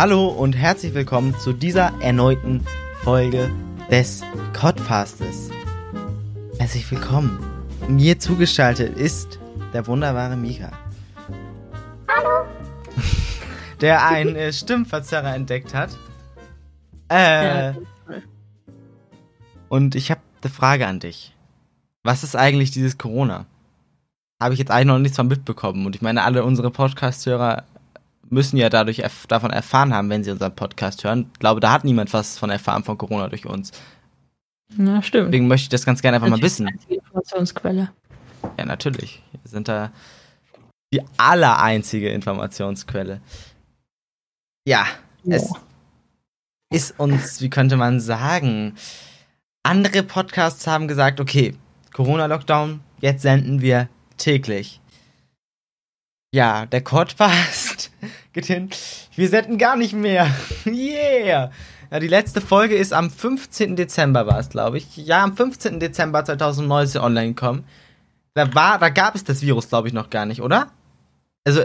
Hallo und herzlich willkommen zu dieser erneuten Folge des Codfastes. Herzlich willkommen. Mir zugeschaltet ist der wunderbare Mika. Hallo. Der einen äh, Stimmverzerrer entdeckt hat. Äh, und ich habe eine Frage an dich. Was ist eigentlich dieses Corona? Habe ich jetzt eigentlich noch nichts von mitbekommen. Und ich meine, alle unsere Podcast-Hörer müssen ja dadurch erf davon erfahren haben, wenn sie unseren Podcast hören. Ich glaube, da hat niemand was von erfahren von Corona durch uns. Ja, stimmt. Deswegen möchte ich das ganz gerne einfach mal wissen. Die Informationsquelle. Ja, natürlich. Wir sind da die allereinzige Informationsquelle. Ja, Ja. es ist uns, wie könnte man sagen, andere Podcasts haben gesagt, okay, Corona-Lockdown, jetzt senden wir täglich. Ja, der Codcast geht hin. Wir senden gar nicht mehr. Yeah! Ja, die letzte Folge ist am 15. Dezember war es, glaube ich. Ja, am 15. Dezember 2019 online gekommen. Da war, da gab es das Virus, glaube ich, noch gar nicht, oder? Also,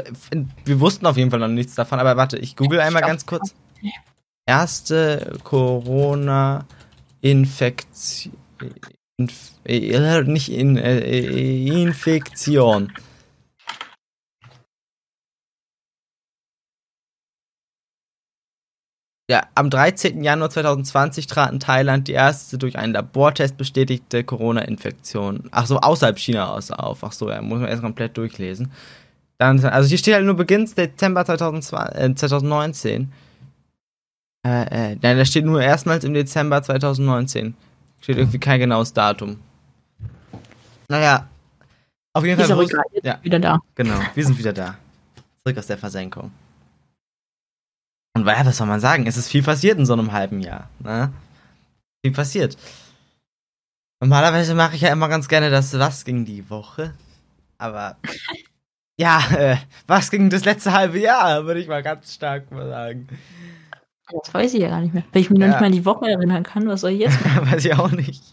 wir wussten auf jeden Fall noch nichts davon, aber warte, ich google einmal ganz kurz. Erste Corona-Infektion. Inf äh, nicht in, äh, äh, Infektion. Ja, am 13. Januar 2020 trat in Thailand die erste durch einen Labortest bestätigte Corona-Infektion. Ach so, außerhalb China aus auf. Ach so, ja, muss man erst komplett durchlesen. Dann, also hier steht halt nur Beginn Dezember 2020, äh, 2019. Äh, äh, nein, da steht nur erstmals im Dezember 2019. Steht irgendwie kein genaues Datum. Naja, auf jeden Ist Fall. aber wus- egal, ja, wieder da. genau, wir sind wieder da. Zurück aus der Versenkung. Und ja, was soll man sagen? Es ist viel passiert in so einem halben Jahr. Ne? Viel passiert. Normalerweise mache ich ja immer ganz gerne das Was ging die Woche. Aber ja, äh, was ging das letzte halbe Jahr, würde ich mal ganz stark mal sagen. Das weiß ich ja gar nicht mehr. Wenn ich mich noch Ja. nicht mal an die Woche erinnern kann, was soll ich jetzt machen? Weiß ich auch nicht.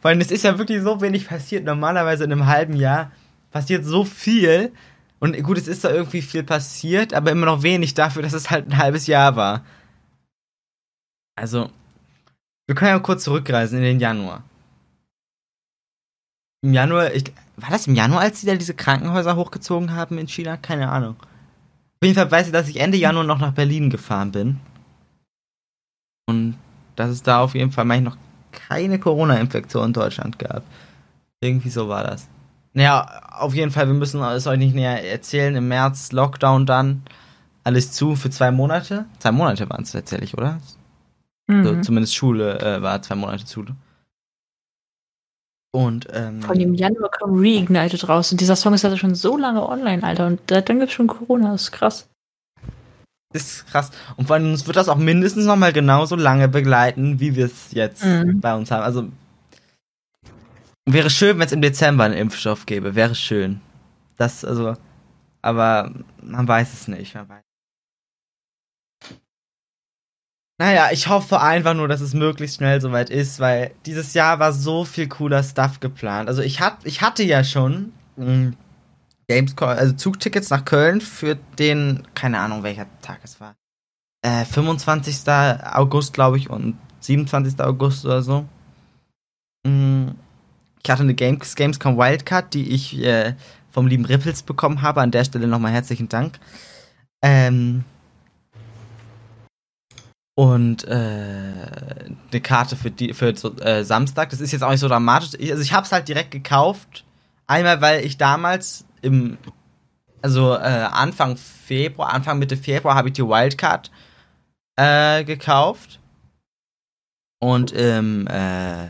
Vor allem, es ist ja wirklich so wenig passiert. Normalerweise in einem halben Jahr passiert so viel. Und gut, es ist da irgendwie viel passiert, aber immer noch wenig dafür, dass es halt ein halbes Jahr war. Also, wir können ja kurz zurückreisen in den Januar. Im Januar, ich, war das im Januar, als sie da diese Krankenhäuser hochgezogen haben in China? Keine Ahnung. Auf jeden Fall weiß ich, dass ich Ende Januar noch nach Berlin gefahren bin. Und dass es da auf jeden Fall meine ich, noch keine Corona-Infektion in Deutschland gab. Irgendwie so war das. Naja, auf jeden Fall, wir müssen es euch nicht näher erzählen. Im März Lockdown dann. Alles zu für zwei Monate. Zwei Monate waren es tatsächlich, oder? So, Mhm. zumindest Schule äh, war zwei Monate zu. Und, ähm. Von dem Januar kam Reignited raus und dieser Song ist also schon so lange online, Alter. Und da- dann gibt's schon Corona, das ist krass. Das ist krass. Und vor allem uns wird das auch mindestens noch mal genauso lange begleiten, wie wir es jetzt Mhm. bei uns haben. Also wäre schön, wenn es im Dezember einen Impfstoff gäbe. Wäre schön. Das, also, aber man weiß es nicht. Man weiß. Naja, ich hoffe einfach nur, dass es möglichst schnell soweit ist, weil dieses Jahr war so viel cooler Stuff geplant. Also ich, hat, ich hatte ja schon mh, Gamescom, also Zugtickets nach Köln für den, keine Ahnung welcher Tag es war. Äh, 25. August, glaube ich, und 27. August oder so. Mm, Ich hatte eine Games, Gamescom Wildcard, die ich äh, vom lieben Ripples bekommen habe. An der Stelle nochmal herzlichen Dank. Ähm, und äh, eine Karte für die für äh, Samstag. Das ist jetzt auch nicht so dramatisch. Ich, also ich habe es halt direkt gekauft. Einmal, weil ich damals im also äh, Anfang Februar, Anfang Mitte Februar habe ich die Wildcard äh, gekauft. Und ähm, äh,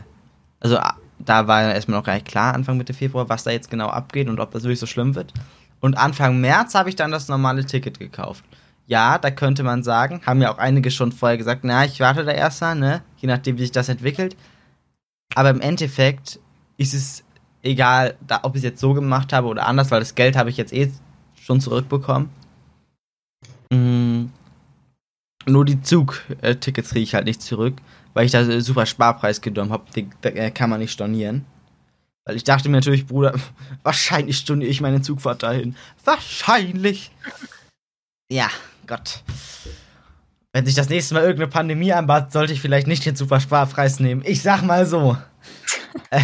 also da war erstmal noch gar nicht klar, Anfang Mitte Februar, was da jetzt genau abgeht und ob das wirklich so schlimm wird. Und Anfang März habe ich dann das normale Ticket gekauft. Ja, da könnte man sagen, haben ja auch einige schon vorher gesagt, na, ich warte da erst mal, ne? Je nachdem, wie sich das entwickelt. Aber im Endeffekt ist es egal, da, ob ich es jetzt so gemacht habe oder anders, weil das Geld habe ich jetzt eh schon zurückbekommen. Mm, nur die Zugtickets kriege ich halt nicht zurück, weil ich da super Sparpreis genommen habe. Den äh, kann man nicht stornieren. Weil ich dachte mir natürlich, Bruder, wahrscheinlich storniere ich meine Zugfahrt dahin. Wahrscheinlich. Ja, Gott. Wenn sich das nächste Mal irgendeine Pandemie anbahnt, sollte ich vielleicht nicht den super Sparpreis nehmen. Ich sag mal so. Äh,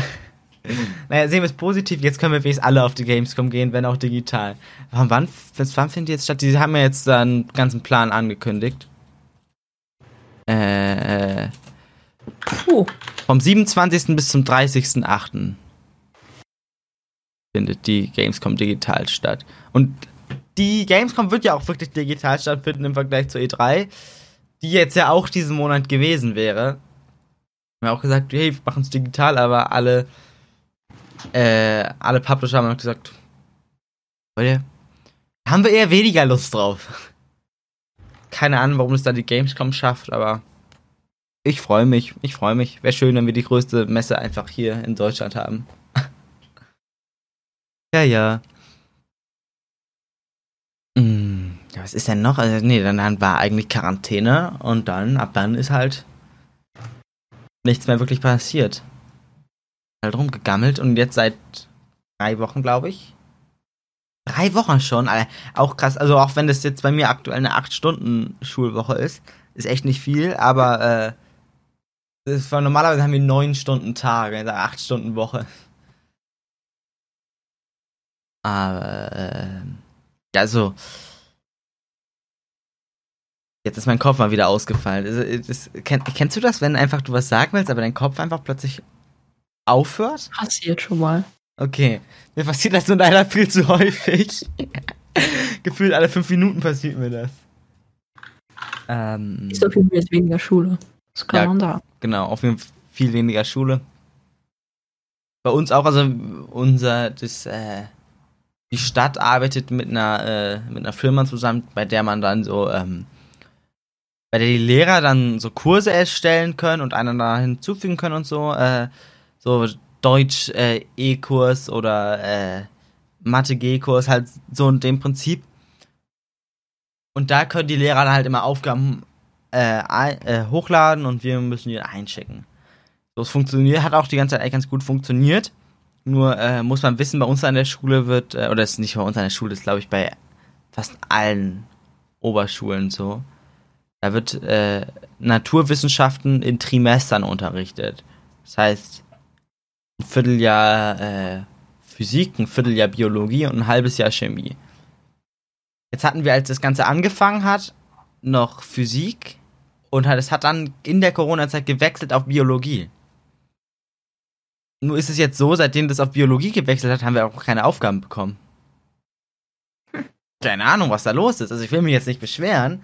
naja, sehen wir es positiv. Jetzt können wir wenigstens alle auf die Gamescom gehen, wenn auch digital. Wann, wann, wann findet die jetzt statt? Die haben ja jetzt einen ganzen Plan angekündigt. Äh, Puh. vom 27. bis zum 30.08. findet die Gamescom digital statt. Und die Gamescom wird ja auch wirklich digital stattfinden im Vergleich zur E3, die jetzt ja auch diesen Monat gewesen wäre. Wir haben auch gesagt, hey, wir machen es digital, aber alle, äh, alle Publisher haben gesagt, Leute, haben wir eher weniger Lust drauf. Keine Ahnung, warum es da die Gamescom schafft, aber ich freue mich, ich freue mich. Wäre schön, wenn wir die größte Messe einfach hier in Deutschland haben. ja, ja. Hm, was ist denn noch? Also, nee, dann, war eigentlich Quarantäne und dann, ab dann ist halt nichts mehr wirklich passiert. Halt rumgegammelt und jetzt seit drei Wochen, glaube ich. Drei Wochen schon, auch krass. Also auch wenn das jetzt bei mir aktuell eine 8-Stunden-Schulwoche ist, ist echt nicht viel, aber äh, das war, normalerweise haben wir 9 Stunden Tage, also 8 Stunden Woche. Aber äh, ja, also Jetzt ist mein Kopf mal wieder ausgefallen. Das, das, kenn, kennst du das, wenn einfach du was sagen willst, aber dein Kopf einfach plötzlich aufhört? Passiert schon mal. Okay. Mir passiert das nur leider viel zu häufig. Gefühlt alle fünf Minuten passiert mir das. Ähm, Ist auf jeden Fall jetzt weniger Schule. Das kann Ja. man sagen. genau, auf jeden Fall viel weniger Schule. Bei uns auch, also unser, das, äh, die Stadt arbeitet mit einer, äh, mit einer Firma zusammen, bei der man dann so, ähm, bei der die Lehrer dann so Kurse erstellen können und einander hinzufügen können und so, äh, so Deutsch äh, E-Kurs oder äh, Mathe G-Kurs, halt so in dem Prinzip. Und da können die Lehrer dann halt immer Aufgaben äh, ein, äh, hochladen und wir müssen die einschicken. So, es funktioniert, hat auch die ganze Zeit eigentlich ganz gut funktioniert. Nur äh, muss man wissen, bei uns an der Schule wird, äh, oder es ist nicht bei uns an der Schule, ist glaube ich bei fast allen Oberschulen so. Da wird äh, Naturwissenschaften in Trimestern unterrichtet. Das heißt, ein Vierteljahr äh, Physik, ein Vierteljahr Biologie und ein halbes Jahr Chemie. Jetzt hatten wir, als das Ganze angefangen hat, noch Physik und hat, es hat dann in der Corona-Zeit gewechselt auf Biologie. Nur ist es jetzt so, seitdem das auf Biologie gewechselt hat, haben wir auch keine Aufgaben bekommen. Keine Ahnung, was da los ist. Also ich will mich jetzt nicht beschweren,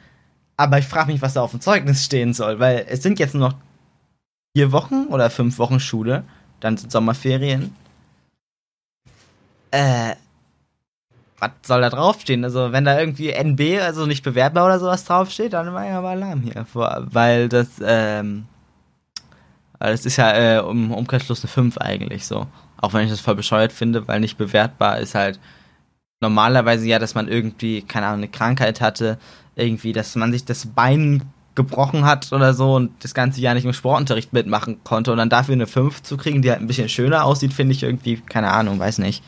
aber ich frage mich, was da auf dem Zeugnis stehen soll, weil es sind jetzt nur noch vier Wochen oder fünf Wochen Schule, dann sind Sommerferien. Äh, was soll da draufstehen? Also, wenn da irgendwie NB, also nicht bewertbar oder sowas draufsteht, dann war ja aber Alarm hier. Weil das, ähm, das ist ja äh, um Umkehrschluss eine 5 eigentlich so. Auch wenn ich das voll bescheuert finde, weil nicht bewertbar ist halt normalerweise ja, dass man irgendwie, keine Ahnung, eine Krankheit hatte, irgendwie, dass man sich das Bein gebrochen hat oder so und das ganze Jahr nicht im Sportunterricht mitmachen konnte und dann dafür eine 5 zu kriegen, die halt ein bisschen schöner aussieht, finde ich irgendwie, keine Ahnung, weiß nicht.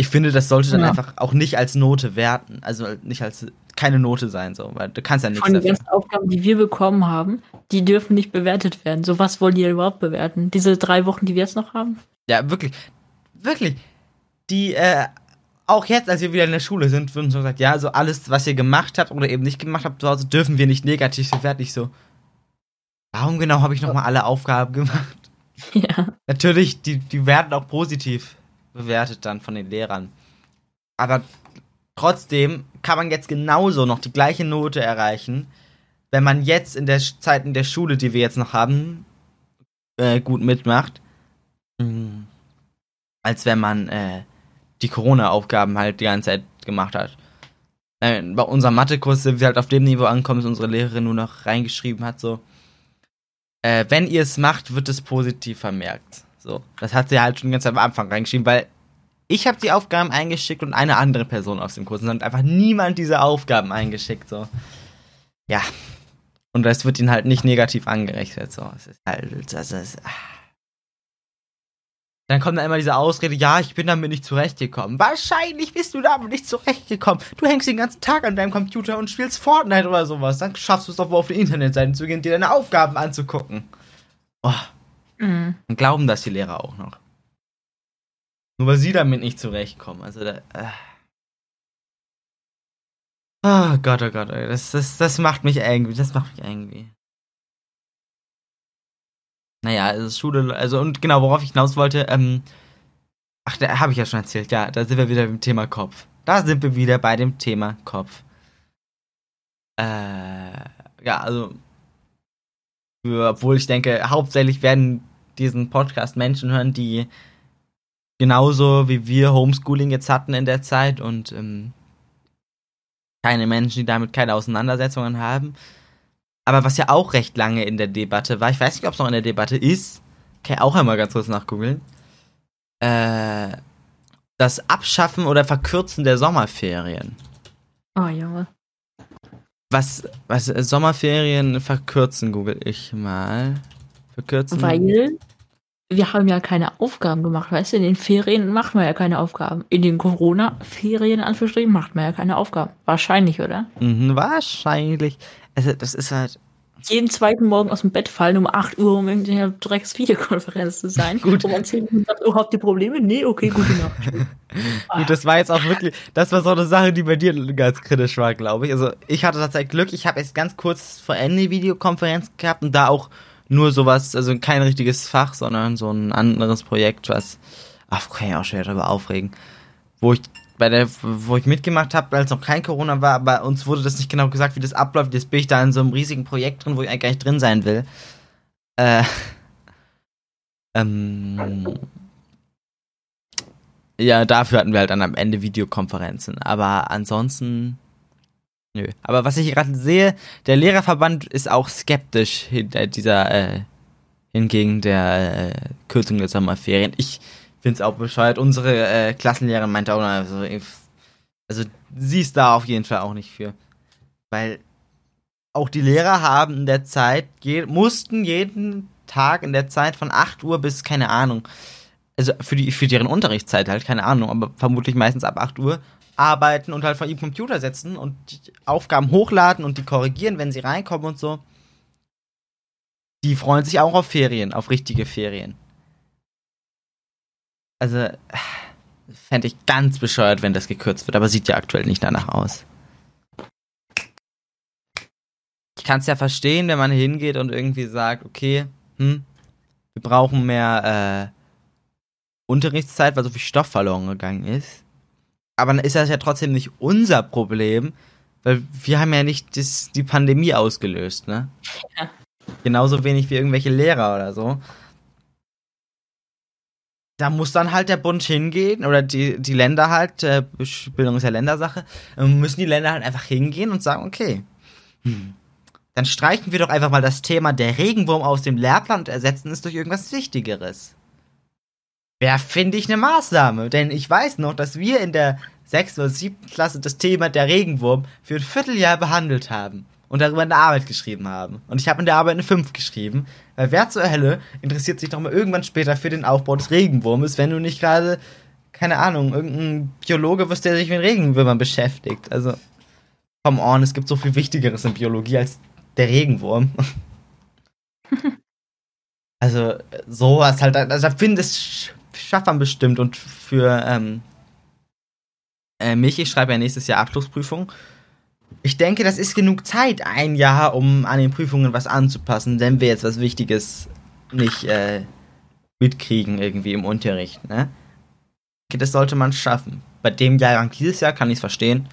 Ich finde, das sollte dann Ja. einfach auch nicht als Note werten, also nicht als keine Note sein, so, weil du kannst ja nichts Von den dafür. ganzen Aufgaben, die wir bekommen haben, die dürfen nicht bewertet werden. So was wollen die überhaupt bewerten? Diese drei Wochen, die wir jetzt noch haben? Ja, wirklich. Wirklich. Die, äh, auch jetzt, als wir wieder in der Schule sind, würden so gesagt, ja, so alles, was ihr gemacht habt oder eben nicht gemacht habt zu Hause, dürfen wir nicht negativ bewerten. Ich so, warum genau habe ich nochmal alle Aufgaben gemacht? Ja. Natürlich, die, die werden auch positiv bewertet dann von den Lehrern. Aber trotzdem kann man jetzt genauso noch die gleiche Note erreichen, wenn man jetzt in der Zeit in der Schule, die wir jetzt noch haben, äh, gut mitmacht, mm, als wenn man äh, die Corona-Aufgaben halt die ganze Zeit gemacht hat. Äh, bei unserem Mathekurs sind wir halt auf dem Niveau angekommen, dass unsere Lehrerin nur noch reingeschrieben hat, so, äh, wenn ihr es macht, wird es positiv vermerkt. So, das hat sie halt schon ganz am Anfang reingeschrieben, weil ich habe die Aufgaben eingeschickt und eine andere Person aus dem Kurs. Und dann hat einfach niemand diese Aufgaben eingeschickt. So, ja. Und das wird ihnen halt nicht negativ angerechnet. So, es ist halt, das ist. ah. Dann kommt da immer diese Ausrede, ja, ich bin damit nicht zurechtgekommen. Wahrscheinlich bist du damit nicht zurechtgekommen. Du hängst den ganzen Tag an deinem Computer und spielst Fortnite oder sowas. Dann schaffst du es doch wohl auf die Internetseiten zu gehen dir deine Aufgaben anzugucken. Oh, Mhm. und glauben das die Lehrer auch noch. Nur weil sie damit nicht zurechtkommen. Also da. Äh. Oh Gott, oh Gott, ey, das, das, das macht mich irgendwie. Das macht mich irgendwie. Naja, also Schule, also und genau, worauf ich hinaus wollte, ähm. Ach, da habe ich ja schon erzählt, ja, da sind wir wieder beim Thema Kopf. Da sind wir wieder bei dem Thema Kopf. Äh, ja, also. Obwohl ich denke, hauptsächlich werden diesen Podcast Menschen hören, die genauso wie wir Homeschooling jetzt hatten in der Zeit und ähm, keine Menschen, die damit keine Auseinandersetzungen haben. Aber was ja auch recht lange in der Debatte war, ich weiß nicht, ob es noch in der Debatte ist, kann ich auch einmal ganz kurz nachgoogeln, äh, das Abschaffen oder Verkürzen der Sommerferien. Oh, Junge. Was, was äh, Sommerferien verkürzen, google ich mal. Verkürzen. Weil wir haben ja keine Aufgaben gemacht, weißt du? In den Ferien macht man ja keine Aufgaben. In den Corona-Ferien, Anführungsstrichen, macht man ja keine Aufgaben. Wahrscheinlich, oder? Mhm, wahrscheinlich. Also, das ist halt. Jeden zweiten Morgen aus dem Bett fallen um 8 Uhr, um in der drecks Videokonferenz zu sein. Gut. Und 10 Minuten sagt, oh, habt ihr Probleme? Nee, okay, gute Nacht. Gut, das war jetzt auch wirklich, das war so eine Sache, die bei dir ganz kritisch war, glaube ich. Also ich hatte tatsächlich Glück, ich habe jetzt ganz kurz vor Ende die Videokonferenz gehabt und da auch nur sowas, also kein richtiges Fach, sondern so ein anderes Projekt, was, ach, kann ich auch schwer darüber aufregen, wo ich bei der, wo ich mitgemacht habe, als noch kein Corona war, aber uns wurde das nicht genau gesagt, wie das abläuft. Jetzt bin ich da in so einem riesigen Projekt drin, wo ich eigentlich gar nicht drin sein will. Äh, ähm, ja, dafür hatten wir halt dann am Ende Videokonferenzen. Aber ansonsten. Nö. Aber was ich gerade sehe, der Lehrerverband ist auch skeptisch hinter dieser, äh, hingegen der äh, Kürzung der Sommerferien. Ich finde es auch bescheuert. Unsere äh, Klassenlehrerin meinte auch, also, also sie ist da auf jeden Fall auch nicht für. Weil auch die Lehrer haben in der Zeit, je, mussten jeden Tag in der Zeit von 8 Uhr bis, keine Ahnung, also für, die, für deren Unterrichtszeit halt, keine Ahnung, aber vermutlich meistens ab 8 Uhr, arbeiten und halt vor ihrem Computer setzen und Aufgaben hochladen und die korrigieren, wenn sie reinkommen und so. Die freuen sich auch auf Ferien, auf richtige Ferien. Also, fände ich ganz bescheuert, wenn das gekürzt wird, aber sieht ja aktuell nicht danach aus. Ich kann es ja verstehen, wenn man hingeht und irgendwie sagt, okay, hm, wir brauchen mehr äh, Unterrichtszeit, weil so viel Stoff verloren gegangen ist. Aber dann ist das ja trotzdem nicht unser Problem, weil wir haben ja nicht das, die Pandemie ausgelöst, ne? Ja. Genauso wenig wie irgendwelche Lehrer oder so. Da muss dann halt der Bund hingehen, oder die, die Länder halt, äh, Bildung ist ja Ländersache, äh, müssen die Länder halt einfach hingehen und sagen, okay, hm, dann streichen wir doch einfach mal das Thema der Regenwurm aus dem Lehrplan und ersetzen es durch irgendwas Wichtigeres. Wäre, finde ich, eine Maßnahme. Denn ich weiß noch, dass wir in der 6. oder 7. Klasse das Thema der Regenwurm für ein Vierteljahr behandelt haben. Und darüber eine Arbeit geschrieben haben. Und ich habe in der Arbeit eine 5 geschrieben. Weil wer zur Hölle interessiert sich doch mal irgendwann später für den Aufbau des Regenwurmes, wenn du nicht gerade, keine Ahnung, irgendein Biologe wirst, der sich mit Regenwürmern beschäftigt. Also, come on, es gibt so viel Wichtigeres in Biologie als der Regenwurm. also, sowas halt, also da finde ich, schafft man bestimmt und für ähm, äh, mich, ich schreibe ja nächstes Jahr Abschlussprüfung. Ich denke, das ist genug Zeit, ein Jahr, um an den Prüfungen was anzupassen, wenn wir jetzt was Wichtiges nicht äh, mitkriegen irgendwie im Unterricht, ne? Das sollte man schaffen. Bei dem Jahrgang dieses Jahr kann ich es verstehen,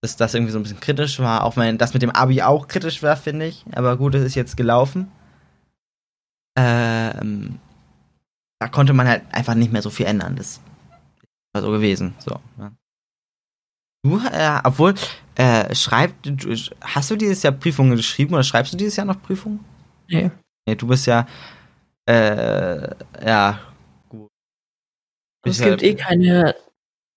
dass das irgendwie so ein bisschen kritisch war, auch wenn das mit dem Abi auch kritisch war, finde ich. Aber gut, es ist jetzt gelaufen. Ähm, da konnte man halt einfach nicht mehr so viel ändern. Das war so gewesen. So. Ja. Du, äh, obwohl, äh, schreibt, du, hast du dieses Jahr Prüfungen geschrieben oder schreibst du dieses Jahr noch Prüfungen? Nee. Nee, du bist ja, äh, ja, gut. Es Bist gibt ja eh keine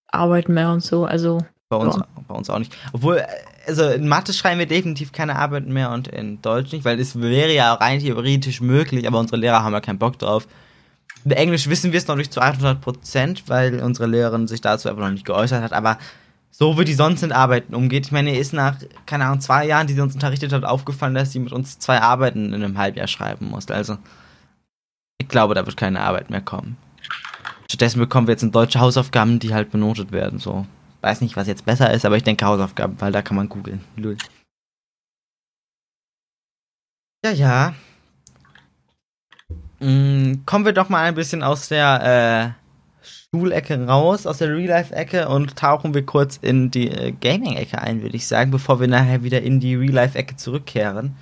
Arbeit mehr und so, also. bei uns, ja. bei uns auch nicht. Obwohl, äh, also in Mathe schreiben wir definitiv keine Arbeiten mehr und in Deutsch nicht, weil es wäre ja rein theoretisch möglich, aber unsere Lehrer haben ja keinen Bock drauf. In Englisch wissen wir es noch nicht zu 100%, weil unsere Lehrerin sich dazu einfach noch nicht geäußert hat, aber so wie die sonst mit Arbeiten umgeht. Ich meine, ihr ist nach, keine Ahnung, zwei Jahren, die sie uns unterrichtet hat, aufgefallen, dass sie mit uns zwei Arbeiten in einem Halbjahr schreiben muss. Also, ich glaube, da wird keine Arbeit mehr kommen. Stattdessen bekommen wir jetzt deutsche Hausaufgaben, die halt benotet werden. So, weiß nicht, was jetzt besser ist, aber ich denke Hausaufgaben, weil da kann man googeln. Lull. Ja, ja. Mm, kommen wir doch mal ein bisschen aus der äh, Schulecke raus, aus der Real-Life-Ecke und tauchen wir kurz in die äh, Gaming-Ecke ein, würde ich sagen, bevor wir nachher wieder in die Real-Life-Ecke zurückkehren.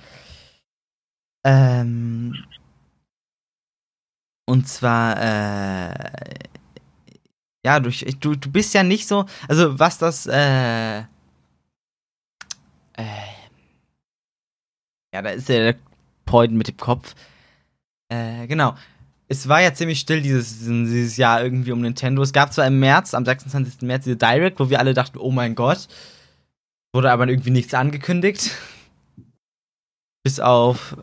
Ähm, und zwar, äh, ja, du, du, du bist ja nicht so, also was das, äh, äh, ja, da ist ja der Point mit dem Kopf. Äh, genau. Es war ja ziemlich still dieses, dieses Jahr irgendwie um Nintendo. Es gab zwar im März, am 26. März, diese Direct, wo wir alle dachten, oh mein Gott. Wurde aber irgendwie nichts angekündigt. Bis auf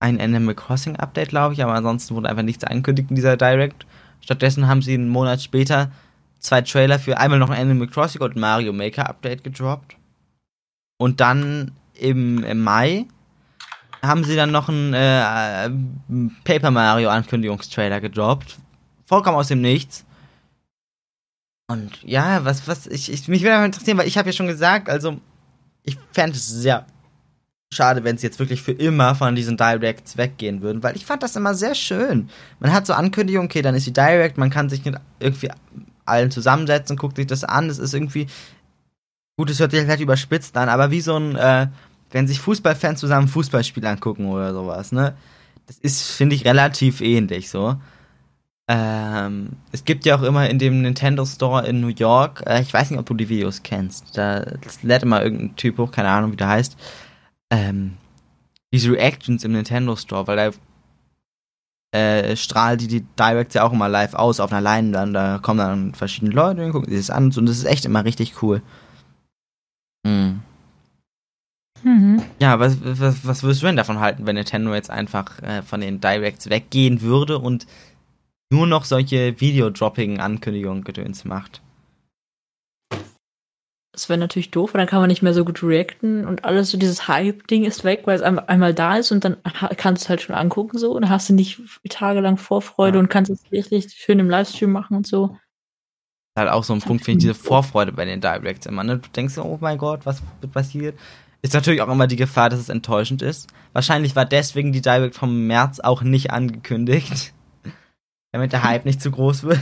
ein Animal Crossing Update, glaube ich, aber ansonsten wurde einfach nichts angekündigt in dieser Direct. Stattdessen haben sie einen Monat später zwei Trailer für einmal noch ein Animal Crossing und Mario Maker Update gedroppt. Und dann im, im Mai haben sie dann noch einen äh, Paper Mario Ankündigungstrailer gedroppt. Vollkommen aus dem Nichts. Und ja, was, was, ich, ich mich würde interessieren, weil ich habe ja schon gesagt, also ich fände es sehr schade, wenn sie jetzt wirklich für immer von diesen Directs weggehen würden, weil ich fand das immer sehr schön. Man hat so Ankündigungen, okay, dann ist die Direct, man kann sich mit irgendwie allen zusammensetzen, guckt sich das an, es ist irgendwie, gut, es hört sich halt überspitzt an, aber wie so ein, äh, wenn sich Fußballfans zusammen Fußballspiel angucken oder sowas, ne? Das ist, finde ich, relativ ähnlich so. Ähm, es gibt ja auch immer in dem Nintendo Store in New York, äh, ich weiß nicht, ob du die Videos kennst, da lädt immer irgendein Typ hoch, keine Ahnung, wie der heißt, ähm, diese Reactions im Nintendo Store, weil da äh, strahlt die, die Directs ja auch immer live aus auf einer Leinwand. Da kommen dann verschiedene Leute und gucken sich das an und das ist echt immer richtig cool. Mhm. Mhm. Ja, was, was, was würdest du denn davon halten, wenn Nintendo jetzt einfach äh, von den Directs weggehen würde und nur noch solche Video-Dropping-Ankündigungen gedöns macht? Das wäre natürlich doof, weil dann kann man nicht mehr so gut reacten und alles so dieses Hype-Ding ist weg, weil es einmal da ist und dann kannst du es halt schon angucken so und dann hast du nicht tagelang Vorfreude ja. und kannst es richtig schön im Livestream machen und so. Halt auch so ein Punkt, finde ich, diese Vorfreude bei den Directs immer, ne? Du denkst so, oh mein Gott, was wird passiert? Ist natürlich auch immer die Gefahr, dass es enttäuschend ist. Wahrscheinlich war deswegen die Direct vom März auch nicht angekündigt. damit der Hype nicht zu groß wird.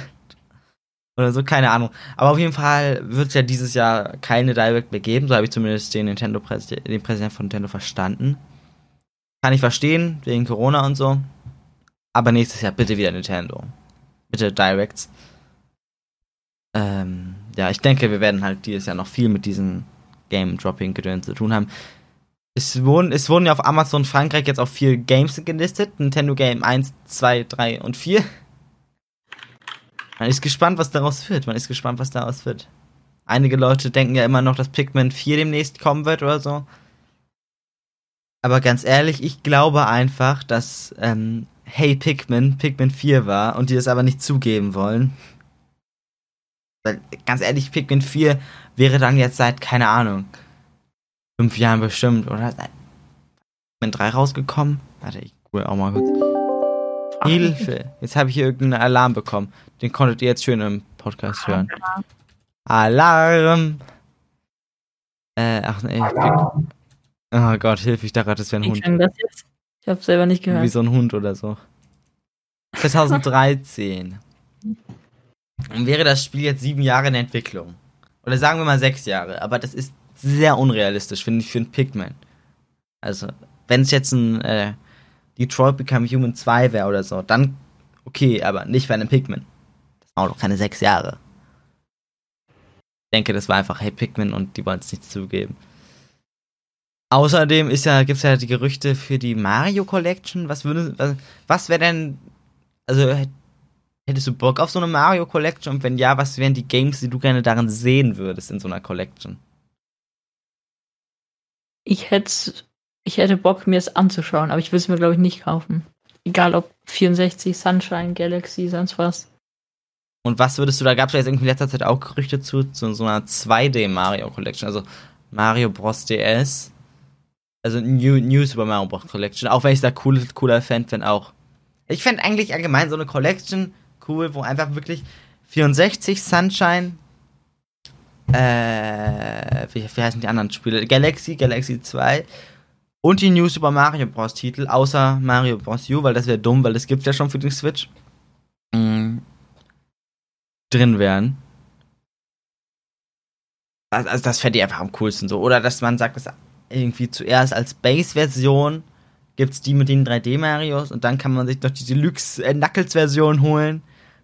Oder so, keine Ahnung. Aber auf jeden Fall wird es ja dieses Jahr keine Direct mehr geben. So habe ich zumindest den Nintendo Präsident, den Präsidenten von Nintendo verstanden. Kann ich verstehen, wegen Corona und so. Aber nächstes Jahr bitte wieder Nintendo. Bitte Directs. Ähm, ja, ich denke, wir werden halt dieses Jahr noch viel mit diesen Game-Dropping-Gedöns zu tun haben. Es wurden, es wurden ja auf Amazon Frankreich jetzt auch vier Games gelistet. Nintendo Game 1, 2, 3 und 4. Man ist gespannt, was daraus wird. Man ist gespannt, was daraus wird. Einige Leute denken ja immer noch, dass Pikmin 4 demnächst kommen wird oder so. Aber ganz ehrlich, ich glaube einfach, dass ähm, Hey Pikmin Pikmin 4 war und die das aber nicht zugeben wollen. Weil, ganz ehrlich, Pikmin 4 wäre dann jetzt seit, keine Ahnung, fünf Jahren bestimmt, oder? Pikmin 3 rausgekommen. Warte, ich gucke auch mal kurz. Hilfe! Jetzt habe ich hier irgendeinen Alarm bekommen. Den konntet ihr jetzt schön im Podcast hören. Alarm! Äh, ach nee. Alarm. Oh Gott, Hilfe, ich dachte, das wäre ein ich Hund. Das jetzt? Ich habe selber nicht gehört. Wie so ein Hund oder so. 2013. Und wäre das Spiel jetzt sieben Jahre in Entwicklung. Oder sagen wir mal sechs Jahre. Aber das ist sehr unrealistisch, finde ich, für ein Pikmin. Also, wenn es jetzt ein äh, Detroit Become Human 2 wäre oder so, dann okay, aber nicht bei einem Pikmin. Das waren noch keine sechs Jahre. Ich denke, das war einfach, hey, Pikmin und die wollen es nicht zugeben. Außerdem ist ja, gibt's ja die Gerüchte für die Mario Collection. Was würde, was, was wäre denn, also hättest du Bock auf so eine Mario Collection? Und wenn ja, was wären die Games, die du gerne darin sehen würdest in so einer Collection? Ich hätte ich hätte Bock, mir es anzuschauen, aber ich will es mir, glaube ich, nicht kaufen. Egal ob 64, Sunshine, Galaxy, sonst was. Und was würdest du, da gab es ja jetzt irgendwie in letzter Zeit auch Gerüchte zu, zu so einer 2D Mario Collection, also Mario Bros. DS. Also New, New Super Mario Bros. Collection, auch wenn ich da cool, cooler Fan bin auch. Ich fände eigentlich allgemein so eine Collection cool, wo einfach wirklich 64 Sunshine, äh, wie, wie heißen die anderen Spiele? Galaxy, Galaxy 2 und die New Super Mario Bros. Titel, außer Mario Bros. U, weil das wäre dumm, weil das gibt's ja schon für den Switch. Mm, drin wären. Also, also das fände ich einfach am coolsten so. Oder dass man sagt, dass irgendwie zuerst als Base-Version gibt's die mit den 3D-Marios und dann kann man sich noch die Deluxe-Knuckles-Version holen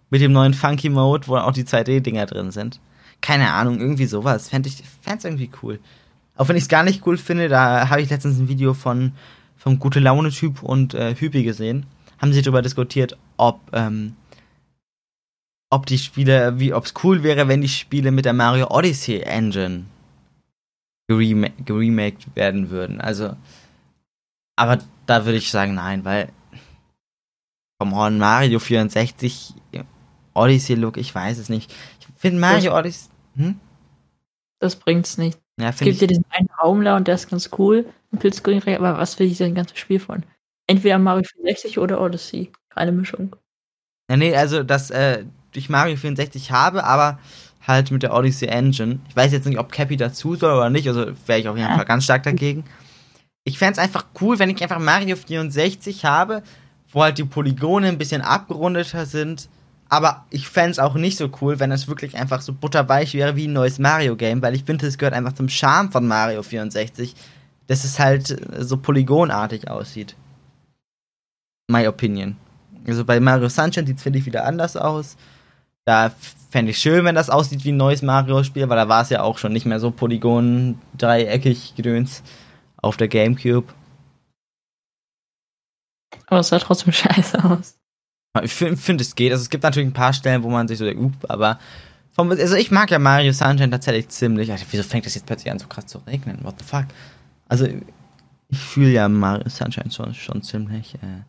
mit dem neuen Funky Mode, wo auch die 2D-Dinger drin sind. Keine Ahnung, irgendwie sowas. Fände ich fänd's irgendwie cool. Auch wenn ich es gar nicht cool finde, da habe ich letztens ein Video von vom gute Laune Typ und äh, Hüppi gesehen. Haben sie darüber diskutiert, ob ähm, ob die Spiele, wie ob es cool wäre, wenn die Spiele mit der Mario Odyssey Engine gerema geremaked werden würden. Also, aber da würde ich sagen, nein, weil come on, Mario 64 Odyssey Look, ich weiß es nicht. Ich finde Mario das, Odyssey. Hm? Das bringt's nicht. Ja, es gibt ja diesen einen Raum da und der ist ganz cool. Ein Pilzgrün, aber was will ich denn ganzes Spiel von? Entweder Mario 64 oder Odyssey. Keine Mischung. Ja, nee, also das, äh, ich Mario 64 habe, aber halt mit der Odyssey Engine. Ich weiß jetzt nicht, ob Cappy dazu soll oder nicht, also wäre ich auf jeden Fall ganz stark dagegen. Ich fände es einfach cool, wenn ich einfach Mario 64 habe, wo halt die Polygone ein bisschen abgerundeter sind. Aber ich fände es auch nicht so cool, wenn es wirklich einfach so butterweich wäre wie ein neues Mario-Game, weil ich finde, es gehört einfach zum Charme von Mario 64, dass es halt so polygonartig aussieht. My opinion. Also bei Mario Sunshine sieht es, finde ich, wieder anders aus. Da fände ich schön, wenn das aussieht wie ein neues Mario-Spiel, weil da war es ja auch schon nicht mehr so polygon, dreieckig gedöns auf der Gamecube. Aber es sah trotzdem scheiße aus. Ich finde, find, es geht. Also es gibt natürlich ein paar Stellen, wo man sich so denkt, up, aber vom, also ich mag ja Mario Sunshine tatsächlich ziemlich. Also, wieso fängt das jetzt plötzlich an, so krass zu regnen? What the fuck? Also, ich fühle ja Mario Sunshine schon, schon ziemlich. Äh,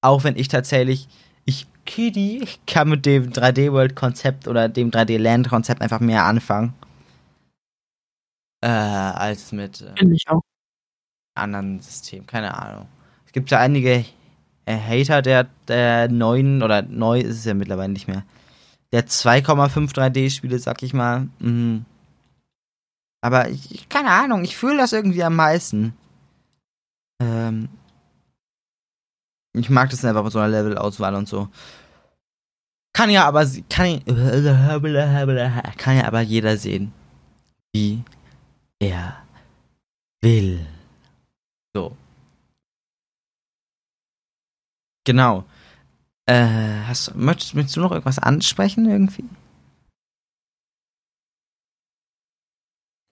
auch wenn ich tatsächlich ich Kitty ich kann mit dem 3D World Konzept oder dem 3D Land Konzept einfach mehr anfangen. Äh, als mit äh, anderen Systemen. Keine Ahnung. Es gibt ja einige Hater der, der neuen, oder neu ist es ja mittlerweile nicht mehr, der 2,5 3D-Spiele, sag ich mal. Mhm. Aber ich, keine Ahnung, ich fühle das irgendwie am meisten. Ähm, ich mag das einfach mit so einer Levelauswahl und so. Kann ja aber kann, kann ja aber jeder sehen, wie er will. So. Genau. Äh, hast, möchtest, möchtest du noch irgendwas ansprechen irgendwie?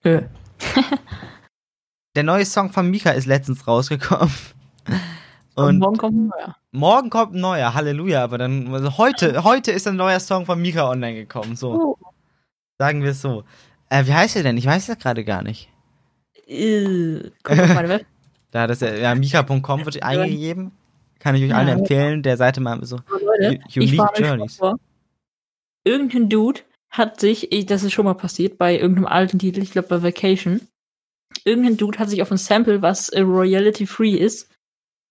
Nö. Der neue Song von Mika ist letztens rausgekommen. Und morgen kommt ein neuer. Morgen kommt ein neuer, Halleluja. Aber dann, also heute, heute ist ein neuer Song von Mika online gekommen. So. Oh. Sagen wir es so. Äh, wie heißt er denn? Ich weiß das gerade gar nicht. Äh, guck Web. da das ja, ja Mika.com wird eingegeben. Kann ich euch ja, allen empfehlen, der Seite mal so. Leute, Unique Journeys. Irgendein Dude hat sich, das ist schon mal passiert bei irgendeinem alten Titel, ich glaube bei Vacation. Irgendein Dude hat sich auf ein Sample, was äh, royalty free ist,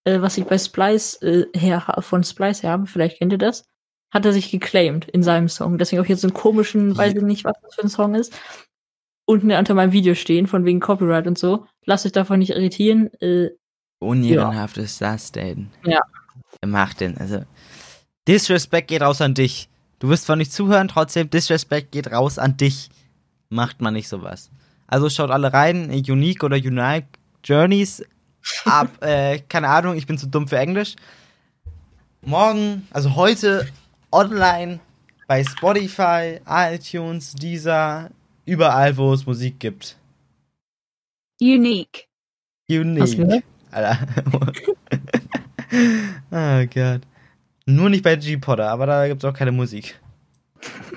äh, was ich bei Splice äh, her, von Splice her habe, vielleicht kennt ihr das, hat er sich geclaimed in seinem Song. Deswegen auch jetzt so einen komischen, weiß ich nicht, was das für ein Song ist, unten unter meinem Video stehen, von wegen Copyright und so. Lasst euch davon nicht irritieren. Äh, Unehrenhaft ja. ist das denn? Ja. Wer macht denn? Also, Disrespect geht raus an dich. Du wirst zwar nicht zuhören, trotzdem, Disrespect geht raus an dich. Macht man nicht sowas. Also schaut alle rein, Unique oder Unique Journeys ab, äh, keine Ahnung, ich bin zu dumm für Englisch. Morgen, also heute online bei Spotify, iTunes, Deezer, überall, wo es Musik gibt. Unique. Unique. Alter. oh Gott. Nur nicht bei G-Podder, aber da gibt's auch keine Musik.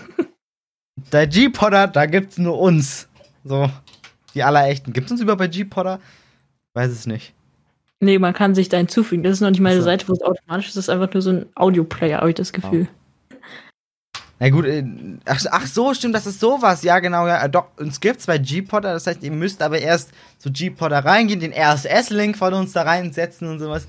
bei G-Podder, da gibt's nur uns. So, die allerechten. Gibt's uns über bei G-Podder? Weiß es nicht. Nee, man kann sich da hinzufügen. Das ist noch nicht mal eine Ach so. Seite, wo es automatisch ist. Das ist einfach nur so ein Audioplayer, habe ich das Gefühl. Na gut, äh, ach, ach so, stimmt, das ist sowas. Ja, genau, ja. äh, Doch, uns gibt's bei G-Podder, das heißt, ihr müsst aber erst zu G-Podder reingehen, den RSS-Link von uns da reinsetzen und sowas.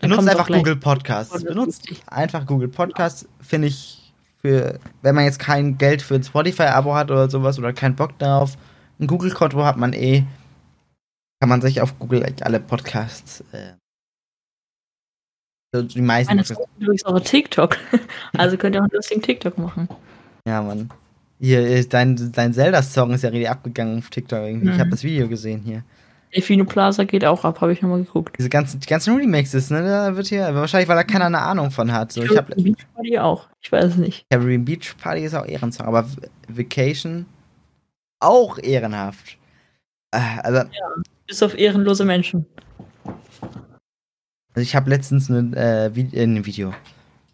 Benutzt einfach. Google Podcasts. Benutzt einfach Google Podcasts, finde ich, für, wenn man jetzt kein Geld für ein Spotify-Abo hat oder sowas oder keinen Bock darauf, ein Google-Konto hat man eh, kann man sich auf Google echt alle Podcasts, äh, die meisten Meine ist übrigens auch TikTok. Also könnt ihr auch einen lustigen TikTok machen. Ja, Mann. Hier, äh, dein, dein Zelda-Song ist ja richtig abgegangen auf TikTok irgendwie. Ich Mhm. habe das Video gesehen hier. Delfino Plaza geht auch ab, habe ich nochmal geguckt. Diese ganzen, die ganzen Remixes, ne? Da wird hier, wahrscheinlich, weil da keiner eine Ahnung von hat. So, ich habe Beach Party auch. Ich weiß es nicht. Caribbean Beach Party ist auch Ehrensong, aber Vacation auch ehrenhaft. Äh, also, Bis auf ehrenlose Menschen. Also ich habe letztens ein äh, Vi- äh, ein Video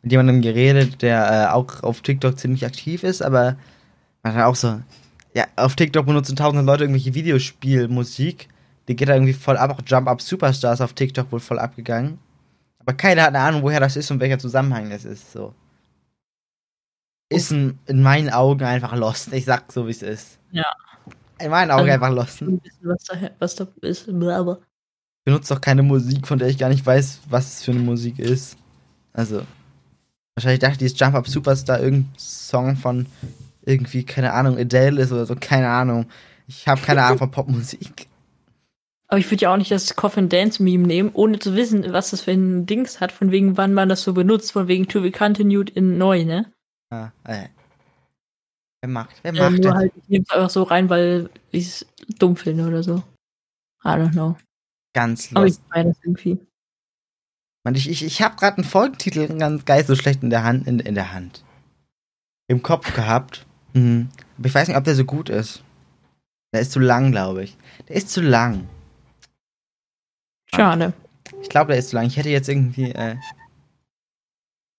mit jemandem geredet, der äh, auch auf TikTok ziemlich aktiv ist, aber man hat auch so, ja, auf TikTok benutzen tausende Leute irgendwelche Videospielmusik. Die geht da irgendwie voll ab, auch Jump Up Superstars auf TikTok wohl voll abgegangen. Aber keiner hat eine Ahnung, woher das ist und welcher Zusammenhang das ist, so. Ist in, in meinen Augen einfach lost. Ich sag so, wie es ist. Ja. In meinen Augen Also- einfach lost. Ein bisschen, was da, was da ist. Blablabla. Ich benutze doch keine Musik, von der ich gar nicht weiß, was es für eine Musik ist. Also, wahrscheinlich dachte ich, dieses Jump Up Superstar irgendein Song von irgendwie, keine Ahnung, Adele ist oder so, keine Ahnung. Ich habe keine Ahnung von Popmusik. Aber ich würde ja auch nicht das Coffin Dance Meme nehmen, ohne zu wissen, was das für ein Dings hat, von wegen, wann man das so benutzt, von wegen to be continued in neu, ne? Ah, äh. Wer macht? Wer macht nur das? halt, ich nehme es einfach so rein, weil ich es dumm finde oder so. I don't know. Ganz Aber ich das irgendwie. Mann, ich ich, ich habe gerade einen Folgentitel ganz geil so schlecht in der Hand, in, in der Hand. Im Kopf gehabt. Mhm. Aber ich weiß nicht, ob der so gut ist. Der ist zu lang, glaube ich. Der ist zu lang. Schade. Ich glaube, der ist zu lang. Ich hätte jetzt irgendwie. Äh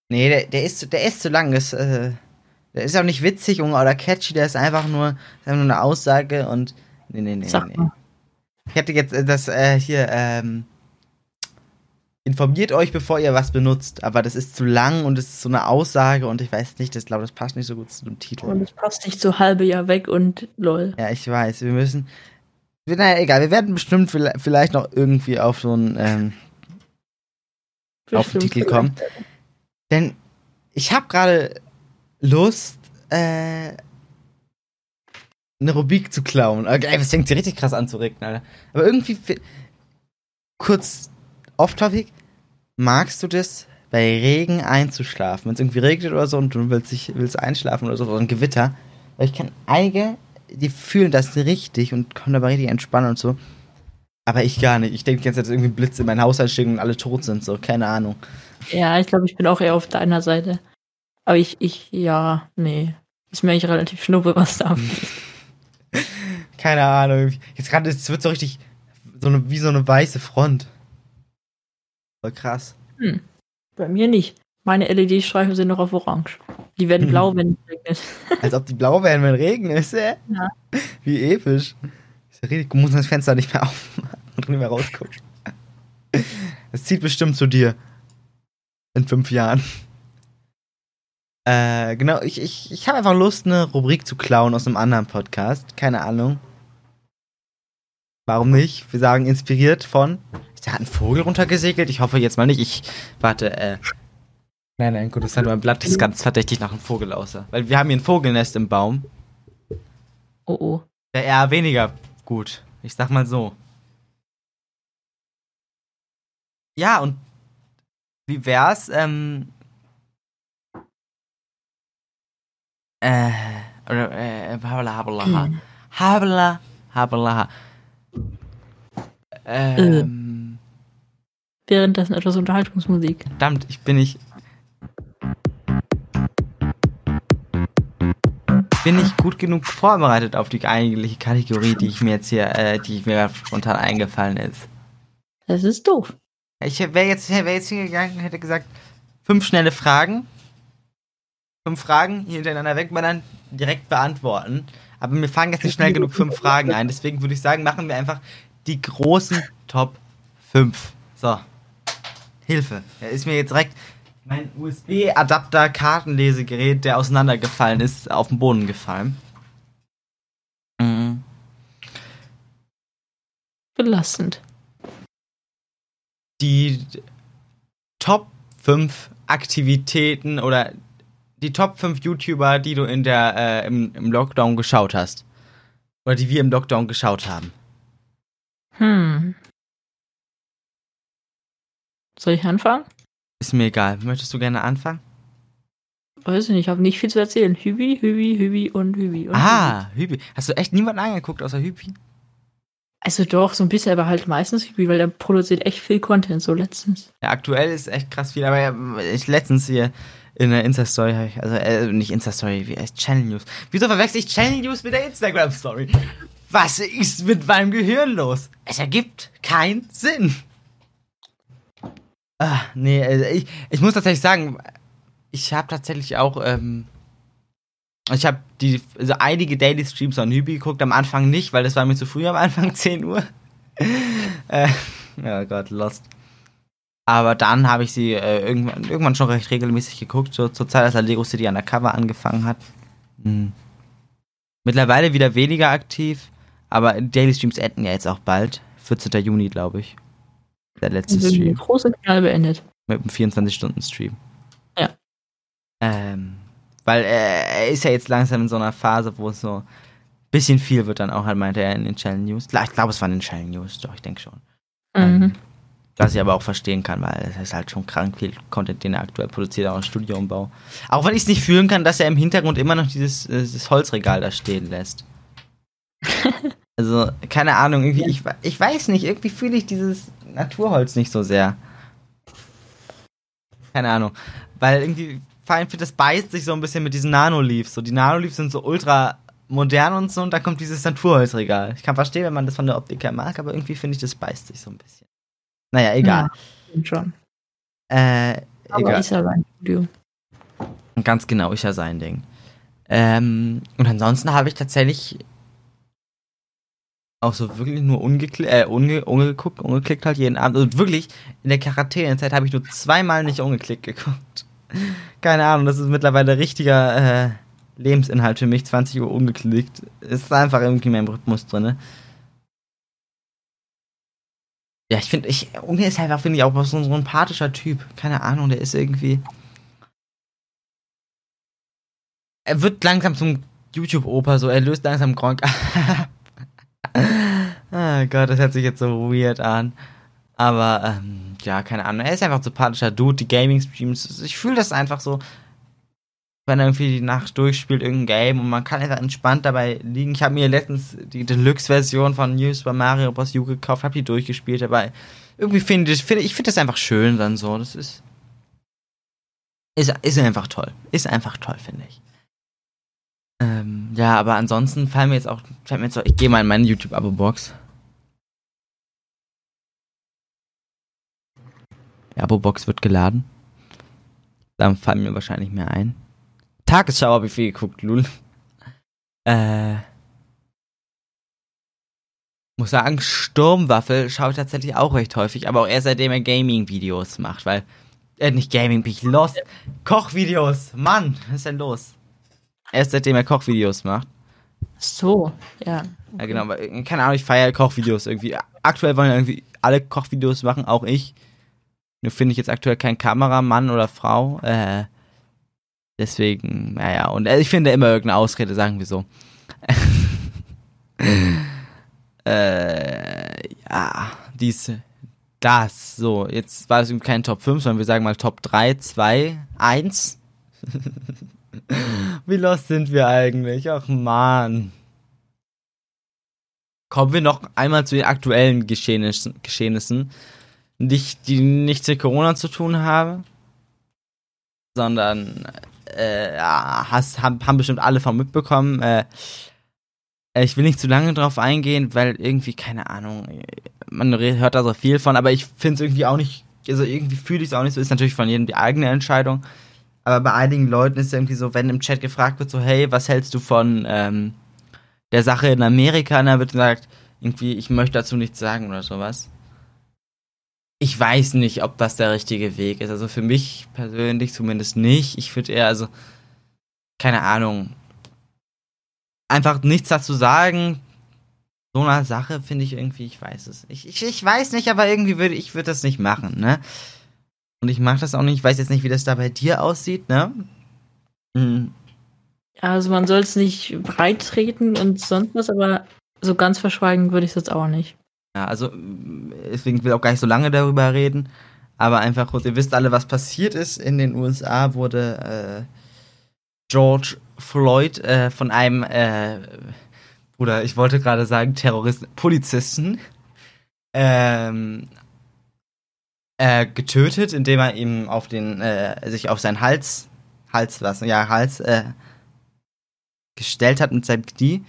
nee, der, der, ist, zu- der ist zu lang. Das, äh, der ist auch nicht witzig oder catchy. Der ist einfach nur, ist einfach nur eine Aussage und. Nee, nee, nee. Sag nee. mal. Ich hätte jetzt äh, das äh, hier. Ähm, informiert euch, bevor ihr was benutzt. Aber das ist zu lang und es ist so eine Aussage und ich weiß nicht, das glaube, das passt nicht so gut zu dem Titel. Und es passt nicht so halbe Jahr weg und lol. Ja, ich weiß. Wir müssen. Naja, egal. Wir werden bestimmt vielleicht noch irgendwie auf so ein. Ähm, auf den Titel kommen. Denn ich habe gerade Lust, äh, eine Rubik zu klauen. Okay, das fängt sich richtig krass an zu regnen, Alter. Aber irgendwie, kurz off-topic, magst du das, bei Regen einzuschlafen? Wenn es irgendwie regnet oder so und du willst, dich, willst einschlafen oder so, oder ein Gewitter. Weil ich kann einige, die fühlen das richtig und kommen dabei richtig entspannen und so. Aber ich gar nicht. Ich denke die ganze Zeit, dass irgendwie ein Blitz in mein Haus einschlägt und alle tot sind, so. Keine Ahnung. Ja, ich glaube, ich bin auch eher auf deiner Seite. Aber ich, ich, ja, nee. Ist mir eigentlich relativ schnuppe, was da abgeht. Keine Ahnung. Jetzt gerade, es wird so richtig, so eine, wie so eine weiße Front. Voll krass. Hm. Bei mir nicht. Meine LED-Streifen sind noch auf Orange. Die werden Mhm. blau, wenn es regnet. Als ob die blau wären, wenn Regen ist, äh? Ja. Wie episch. Ist ja richtig, du musst das Fenster nicht mehr aufmachen und nicht mehr rausgucken. Es zieht bestimmt zu dir. In fünf Jahren. Äh, genau, ich, ich, ich habe einfach Lust, eine Rubrik zu klauen aus einem anderen Podcast. Keine Ahnung. Warum nicht? Wir sagen inspiriert von. Ist da ein Vogel runtergesegelt? Ich hoffe jetzt mal nicht. Ich. Warte, äh. Nein, nein, gut, das hat mein Blatt ist ganz verdächtig nach einem Vogel aussah. Weil wir haben hier ein Vogelnest im Baum. Oh oh. Wäre eher weniger gut. Ich sag mal so. Ja, und wie wär's, ähm. Äh. Oder, äh, habla, habla, ha. Hm. Habla, habla, ha. Ähm. Währenddessen etwas Unterhaltungsmusik. Verdammt, ich bin nicht. Bin nicht gut genug vorbereitet auf die eigentliche Kategorie, die ich mir jetzt hier, äh, die mir spontan eingefallen ist. Das ist doof. Ich wäre jetzt, wär jetzt hingegangen und hätte gesagt, fünf schnelle Fragen. Fünf Fragen hintereinander wegballern, direkt beantworten. Aber mir fallen jetzt nicht schnell genug fünf Fragen ein. Deswegen würde ich sagen, machen wir einfach die großen Top 5. So. Hilfe. Er ist mir jetzt direkt mein USB-Adapter-Kartenlesegerät, der auseinandergefallen ist, auf den Boden gefallen. Mhm. Belastend. Die Top 5 Aktivitäten oder die Top 5 YouTuber, die du in der, äh, im, im Lockdown geschaut hast. Oder die wir im Lockdown geschaut haben. Hm. Soll ich anfangen? Ist mir egal. Möchtest du gerne anfangen? Weiß ich nicht, ich habe nicht viel zu erzählen. Hübi, Hübi, Hübi und Hübi. Und ah, Hübi. Hast du echt niemanden angeguckt außer Hübi? Also doch, so ein bisschen, aber halt meistens Hübi, weil der produziert echt viel Content, so letztens. Ja, aktuell ist echt krass viel, aber ich letztens hier in der Insta-Story, also äh, nicht Insta-Story, wie heißt Channel News. Wieso verwechsel ich Channel News mit der Instagram-Story? Was ist mit meinem Gehirn los? Es ergibt keinen Sinn. Ah, nee, also ich, ich muss tatsächlich sagen, ich habe tatsächlich auch, ähm, ich habe die, also einige Daily Streams on Hübi geguckt, am Anfang nicht, weil das war mir zu früh am Anfang, 10 Uhr. äh, oh Gott, lost. Aber dann habe ich sie äh, irgendwann, irgendwann schon recht regelmäßig geguckt, so zur Zeit, als Lego City Undercover angefangen hat. Hm. Mittlerweile wieder weniger aktiv, aber Daily Streams enden ja jetzt auch bald. 14. Juni, glaube ich. Der letzte Und Stream. Große Knall beendet. Mit einem 24-Stunden-Stream. Ja. Ähm, weil er, ist ja jetzt langsam in so einer Phase, wo es so ein bisschen viel wird dann auch, halt meinte er in den Channel News. Ich glaube, es waren in den Channel News, doch, ich denke schon. Mhm. Ähm, was ich aber auch verstehen kann, weil es ist halt schon krank viel Content, den er aktuell produziert, auch im Studioumbau. Auch wenn ich es nicht fühlen kann, dass er im Hintergrund immer noch dieses, äh, dieses Holzregal da stehen lässt. also, keine Ahnung, irgendwie, ich, ich weiß nicht, irgendwie fühle ich dieses Naturholz nicht so sehr. Keine Ahnung. Weil irgendwie, vor allem, das beißt sich so ein bisschen mit diesen Nano-Leaves. So, die Nano-Leaves sind so ultra modern und so, und dann kommt dieses Naturholzregal. Ich kann verstehen, wenn man das von der Optik her mag, aber irgendwie finde ich, das beißt sich so ein bisschen. Naja, egal. Ja, schon. Äh, Aber egal. ist ja sein Studio. Ganz genau, ist ja sein Ding. Ähm, und ansonsten habe ich tatsächlich auch so wirklich nur ungeklickt, äh, unge ungeguckt, ungeklickt halt jeden Abend. Also wirklich, in der Quarantänezeit habe ich nur zweimal nicht ungeklickt geguckt. Keine Ahnung, das ist mittlerweile richtiger äh, Lebensinhalt für mich, 20 Uhr ungeklickt. Ist einfach irgendwie in meinem Rhythmus drin. Ja, ich finde, ich, Unge ist einfach, finde ich, auch so ein sympathischer Typ. Keine Ahnung, der ist irgendwie. Er wird langsam zum YouTube-Oper, so, er löst langsam Gronk ah Gott, das hört sich jetzt so weird an. Aber, ähm, ja, keine Ahnung. Er ist einfach ein sympathischer Dude, die Gaming-Streams. Ich fühle das einfach so, wenn er irgendwie die Nacht durchspielt, irgendein Game und man kann einfach entspannt dabei liegen. Ich habe mir letztens die Deluxe-Version von New Super Mario Bros. U gekauft, habe die durchgespielt dabei. Irgendwie finde ich, finde ich finde das einfach schön dann so. Das ist, ist, ist einfach toll. Ist einfach toll, finde ich. Ähm, ja, aber ansonsten fallen mir jetzt auch, fällt mir jetzt auch, ich gehe mal in meine YouTube-Abo-Box. Die Abo-Box wird geladen. Dann fallen mir wahrscheinlich mehr ein. Tagesschau habe ich viel geguckt, Lul. Äh. Muss sagen, Sturmwaffel schaue ich tatsächlich auch recht häufig, aber auch erst seitdem er Gaming-Videos macht, weil. Äh, nicht Gaming, bin ich lost. Kochvideos! Mann, was ist denn los? Erst seitdem er Kochvideos macht. So, ja. Ja, genau, aber äh, keine Ahnung, ich feiere Kochvideos irgendwie. Aktuell wollen irgendwie alle Kochvideos machen, auch ich. Nur finde ich jetzt aktuell keinen Kameramann oder Frau. Äh, deswegen, naja, und äh, ich finde immer irgendeine Ausrede, sagen wir so. äh, ja, dies, das, so. Jetzt war es eben kein Top 5, sondern wir sagen mal Top 3, 2, 1. Wie lost sind wir eigentlich? Ach man. Kommen wir noch einmal zu den aktuellen Geschehnissen, Geschehnissen nicht, die nichts mit Corona zu tun haben, sondern äh, hast, haben, haben bestimmt alle von mitbekommen. Äh, ich will nicht zu lange drauf eingehen, weil irgendwie, keine Ahnung, man hört da so viel von, aber ich finde es irgendwie auch nicht, also irgendwie fühle ich es auch nicht so, ist natürlich von jedem die eigene Entscheidung. Aber bei einigen Leuten ist es irgendwie so, wenn im Chat gefragt wird, so, hey, was hältst du von ähm, der Sache in Amerika? Und dann wird gesagt, irgendwie, ich möchte dazu nichts sagen oder sowas. ich weiß nicht, ob das der richtige Weg ist. Also für mich persönlich zumindest nicht. Ich würde eher, also, keine Ahnung, einfach nichts dazu sagen. So eine Sache finde ich irgendwie, ich weiß es. Ich, ich, ich weiß nicht, aber irgendwie würde ich würde das nicht machen, ne? Und ich mache das auch nicht. Ich weiß jetzt nicht, wie das da bei dir aussieht, ne? Hm. Also man soll es nicht breit treten und sonst was, aber so ganz verschweigen würde ich es jetzt auch nicht. Ja, also deswegen will ich auch gar nicht so lange darüber reden. Aber einfach kurz, ihr wisst alle, was passiert ist. In den USA wurde äh, George Floyd äh, von einem, äh, oder ich wollte gerade sagen, Terroristen, Polizisten, ähm, äh, getötet, indem er ihm auf den, äh, sich auf seinen Hals, Hals was, ja, Hals, äh, gestellt hat mit seinem Knie.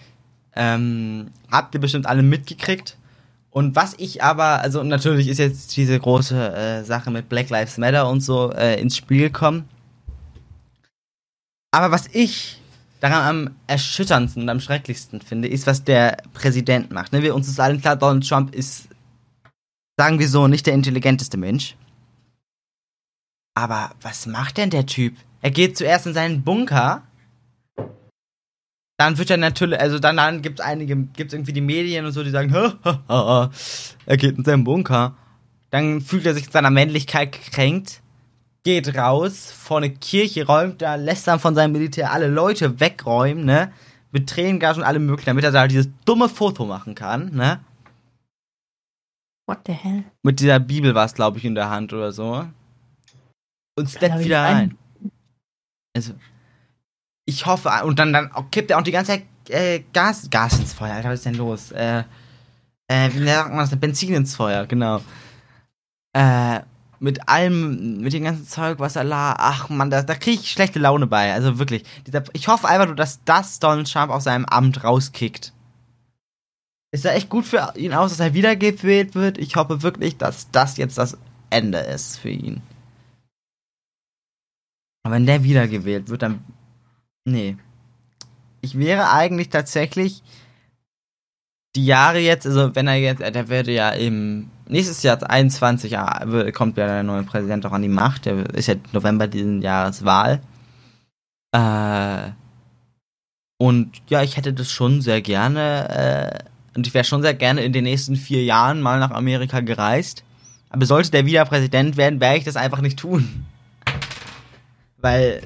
Ähm, habt ihr bestimmt alle mitgekriegt. Und was ich aber, also natürlich ist jetzt diese große äh, Sache mit Black Lives Matter und so äh, ins Spiel gekommen. Aber was ich daran am erschütterndsten und am schrecklichsten finde, ist, was der Präsident macht. Ne? Wir, uns ist allen klar, Donald Trump ist, sagen wir so, nicht der intelligenteste Mensch. Aber was macht denn der Typ? Er geht zuerst in seinen Bunker dann wird er natürlich, also dann, dann gibt es einige, gibt es irgendwie die Medien und so, die sagen, er geht in seinen Bunker. Dann fühlt er sich in seiner Männlichkeit gekränkt, geht raus, vor eine Kirche räumt da, lässt dann von seinem Militär alle Leute wegräumen, ne? Mit Tränengas und allem möglichen, damit er da dieses dumme Foto machen kann, ne? What the hell? Mit dieser Bibel war es, glaube ich, in der Hand oder so. Und steppt wieder rein. Also, ich hoffe, und dann, dann kippt er auch die ganze Zeit äh, Gas, Gas ins Feuer. Alter, was ist denn los? Äh, äh, wie sagt man das? Benzin ins Feuer, genau. Äh, mit allem, mit dem ganzen Zeug, was er la, ach man, da, da kriege ich schlechte Laune bei. Also wirklich. Dieser, ich hoffe einfach nur, dass das Donald Trump aus seinem Amt rauskickt. Ist ja echt gut für ihn aus, dass er wiedergewählt wird. Ich hoffe wirklich, dass das jetzt das Ende ist für ihn. Aber wenn der wiedergewählt wird, dann Nee. Ich wäre eigentlich tatsächlich die Jahre jetzt, also wenn er jetzt, der würde ja im nächstes Jahr 21 ja, kommt ja der neue Präsident auch an die Macht. Der ist ja November diesen Jahres Wahl. Äh, und ja, ich hätte das schon sehr gerne, äh, und ich wäre schon sehr gerne in den nächsten vier Jahren mal nach Amerika gereist. Aber sollte der wieder Präsident werden, werde ich das einfach nicht tun. Weil,